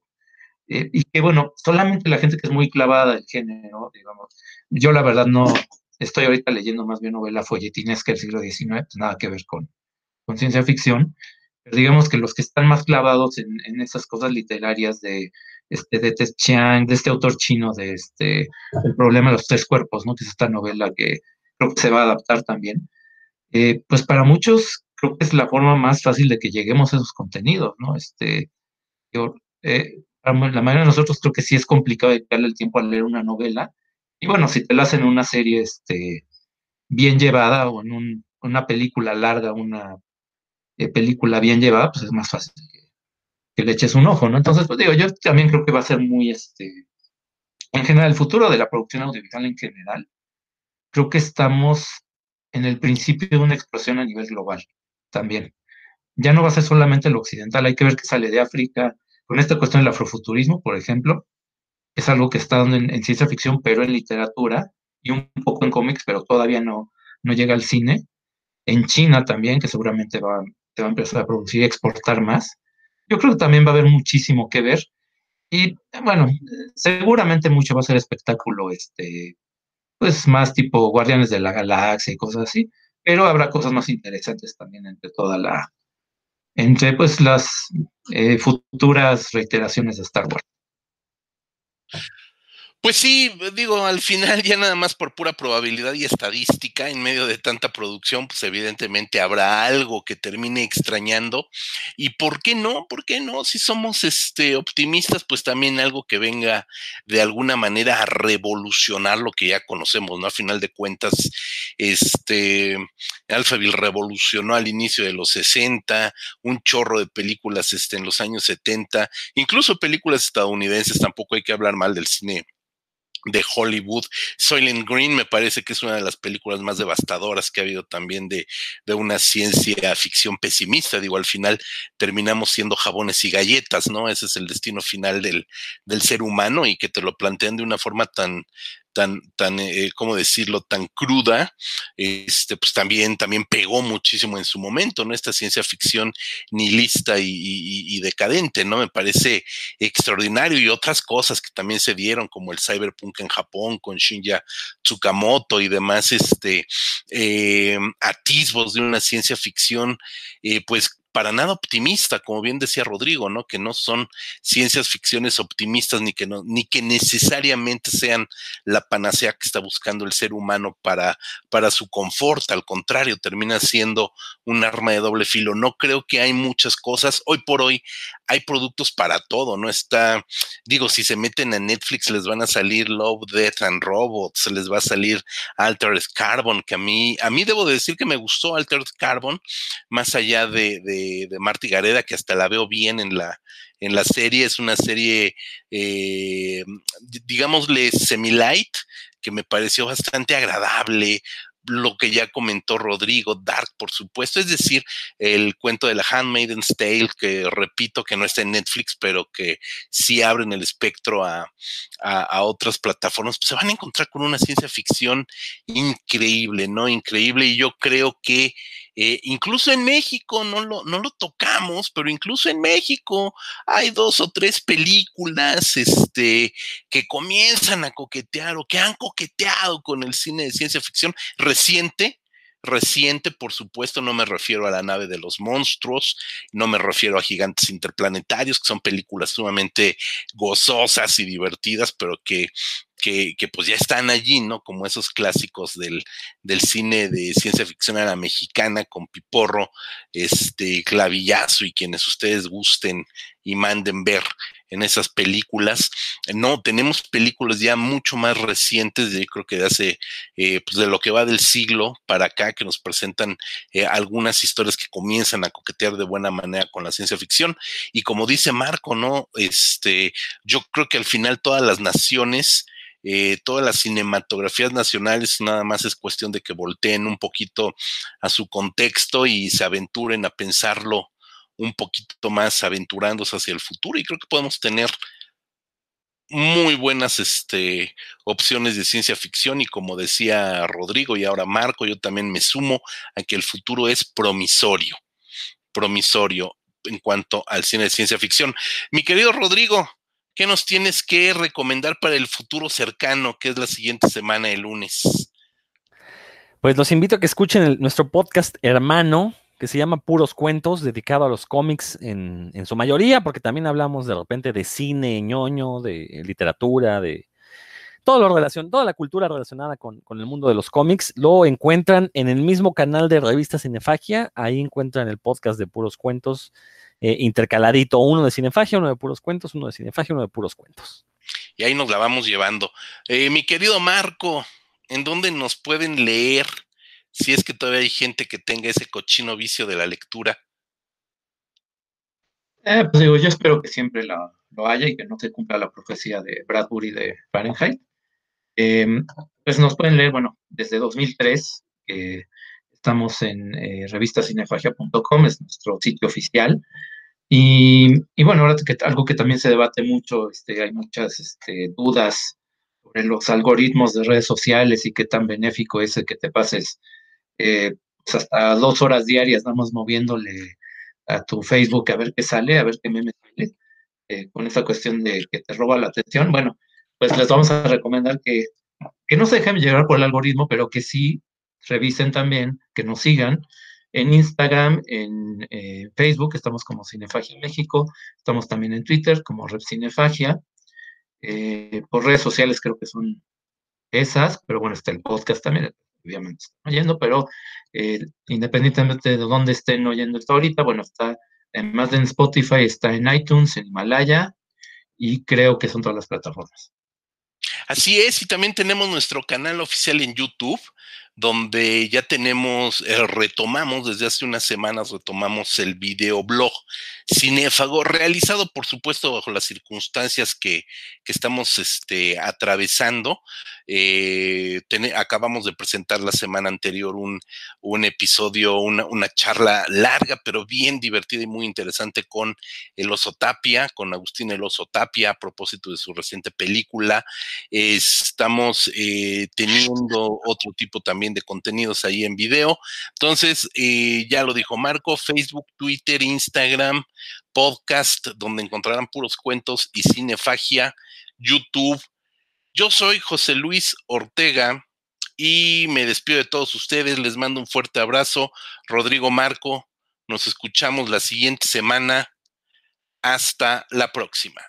eh, y que bueno, solamente la gente que es muy clavada del género, digamos, yo la verdad no, estoy ahorita leyendo más bien novela folletinesca del siglo XIX, pues nada que ver con, ciencia ficción, pero digamos que los que están más clavados en, esas cosas literarias de, este, de Te Chiang, de este autor chino, de este, El problema de los tres cuerpos, ¿no? que es esta novela que creo que se va a adaptar también, eh, pues para muchos creo que es la forma más fácil de que lleguemos a esos contenidos, ¿no? Este, yo, eh, la mayoría de nosotros creo que sí es complicado dedicarle el tiempo a leer una novela, y bueno, si te la hacen en una serie este, bien llevada o en una película larga, una película bien llevada, pues es más fácil que, le eches un ojo, ¿no? Entonces, pues digo, yo también creo que va a ser muy, este, en general, el futuro de la producción audiovisual en general, creo que estamos en el principio de una explosión a nivel global también. Ya no va a ser solamente lo occidental, hay que ver qué sale de África, con esta cuestión del afrofuturismo, por ejemplo, es algo que está dando en, ciencia ficción, pero en literatura y un poco en cómics, pero todavía no, no llega al cine. En China también, que seguramente va, se va a empezar a producir y exportar más. Yo creo que también va a haber muchísimo que ver. Y bueno, seguramente mucho va a ser espectáculo, este, pues más tipo Guardianes de la Galaxia y cosas así, pero habrá cosas más interesantes también entre toda la, entre pues las eh, futuras reiteraciones de Star Wars. Pues sí, digo, al final ya nada más por pura probabilidad y estadística, en medio de tanta producción, pues evidentemente habrá algo que termine extrañando. ¿Y por qué no? ¿Por qué no? Si somos este, optimistas, pues también algo que venga de alguna manera a revolucionar lo que ya conocemos, ¿no? A final de cuentas, este, Alphaville revolucionó al inicio de los 60, un chorro de películas este, en los años 70, incluso películas estadounidenses, tampoco hay que hablar mal del cine de Hollywood. Soylent Green me parece que es una de las películas más devastadoras que ha habido también de, de, una ciencia ficción pesimista. Digo, al final terminamos siendo jabones y galletas, ¿no? Ese es el destino final del, del ser humano y que te lo plantean de una forma tan, tan, tan, eh, ¿cómo decirlo?, tan cruda, este, pues también, también pegó muchísimo en su momento, ¿no? Esta ciencia ficción nihilista y, y, decadente, ¿no? Me parece extraordinario y otras cosas que también se dieron, como el cyberpunk en Japón con Shinya Tsukamoto y demás, este, eh, atisbos de una ciencia ficción, eh, pues para nada optimista, como bien decía Rodrigo, ¿no? Que no son ciencias ficciones optimistas ni que no, ni que necesariamente sean la panacea que está buscando el ser humano para, para su confort. Al contrario, termina siendo un arma de doble filo. No creo que hay muchas cosas. Hoy por hoy hay productos para todo, ¿no? Está, digo, si se meten a Netflix les van a salir Love, Death and Robots, les va a salir Altered Carbon, que a mí, a mí debo decir que me gustó Altered Carbon, más allá de, de, de Marty Gareda, que hasta la veo bien en la, en la serie, es una serie, eh, digámosle, semi-light, que me pareció bastante agradable, lo que ya comentó Rodrigo, Dark, por supuesto, es decir, el cuento de la Handmaiden's Tale, que repito que no está en Netflix, pero que sí abren el espectro a, otras plataformas, pues se van a encontrar con una ciencia ficción increíble, ¿no? Increíble, y yo creo que eh, incluso en México no lo, no lo tocamos, pero incluso en México hay dos o tres películas este, que comienzan a coquetear o que han coqueteado con el cine de ciencia ficción reciente, reciente, por supuesto, no me refiero a la nave de los monstruos, no me refiero a gigantes interplanetarios, que son películas sumamente gozosas y divertidas, pero que que, pues ya están allí, ¿no? Como esos clásicos del, del, cine de ciencia ficción a la mexicana con Piporro, este, Clavillazo y quienes ustedes gusten y manden ver en esas películas. No, tenemos películas ya mucho más recientes, yo creo que de hace, eh, pues de lo que va del siglo para acá, que nos presentan eh, algunas historias que comienzan a coquetear de buena manera con la ciencia ficción. Y como dice Marco, ¿no? Este, yo creo que al final todas las naciones eh, todas las cinematografías nacionales nada más es cuestión de que volteen un poquito a su contexto y se aventuren a pensarlo un poquito más aventurándose hacia el futuro y creo que podemos tener muy buenas este, opciones de ciencia ficción y como decía Rodrigo y ahora Marco, yo también me sumo a que el futuro es promisorio, promisorio en cuanto al cine de ciencia ficción. Mi querido Rodrigo, ¿Qué nos tienes que recomendar para el futuro cercano, que es la siguiente semana, el lunes? Pues los invito a que escuchen nuestro podcast hermano, que se llama Puros Cuentos, dedicado a los cómics en, su mayoría, porque también hablamos de repente de cine, ñoño, de literatura, de todo lo relación, toda la cultura relacionada con, con, el mundo de los cómics. Lo encuentran en el mismo canal de revista Cinefagia, ahí encuentran el podcast de Puros Cuentos eh, intercaladito, uno de cinefagia, uno de puros cuentos, uno de cinefagia, uno de puros cuentos. Y ahí nos la vamos llevando. Eh, mi querido Marco, ¿en dónde nos pueden leer si es que todavía hay gente que tenga ese cochino vicio de la lectura? Eh, pues digo, yo espero que siempre lo haya y que no se cumpla la profecía de Bradbury de Fahrenheit. Pues nos pueden leer, bueno, desde 2003, que estamos en revistacinefagia.com, es nuestro sitio oficial. Y, bueno, ahora que algo que también se debate mucho, este, hay muchas este, dudas sobre los algoritmos de redes sociales y qué tan benéfico es el que te pases eh, pues hasta dos horas diarias, vamos moviéndole a tu Facebook a ver qué sale, a ver qué meme sale, eh, con esa cuestión de que te roba la atención. Bueno, pues les vamos a recomendar que, que no se dejen llevar por el algoritmo, pero que sí revisen también, que nos sigan en Instagram, en eh, Facebook, estamos como Cinefagia México, estamos también en Twitter como Rep Cinefagia. Eh, por redes sociales creo que son esas, pero bueno, está el podcast también, obviamente están oyendo, pero eh, independientemente de dónde estén oyendo esto ahorita, bueno, está además de en Spotify, está en iTunes, en Himalaya, y creo que son todas las plataformas. Así es, y también tenemos nuestro canal oficial en YouTube, donde ya tenemos, eh, retomamos desde hace unas semanas, retomamos el videoblog cinéfago, realizado por supuesto bajo las circunstancias que, que estamos este, atravesando. Eh, acabamos de presentar la semana anterior un, un episodio, una, una, charla larga, pero bien divertida y muy interesante con el Oso Tapia, con Agustín el Oso Tapia, a propósito de su reciente película. estamos eh, teniendo otro tipo también de contenidos ahí en video. Entonces, eh, ya lo dijo Marco, Facebook, Twitter, Instagram, podcast, donde encontrarán puros cuentos y cinefagia, YouTube. Yo soy José Luis Ortega y me despido de todos ustedes. Les mando un fuerte abrazo. Rodrigo Marco, nos escuchamos la siguiente semana. Hasta la próxima.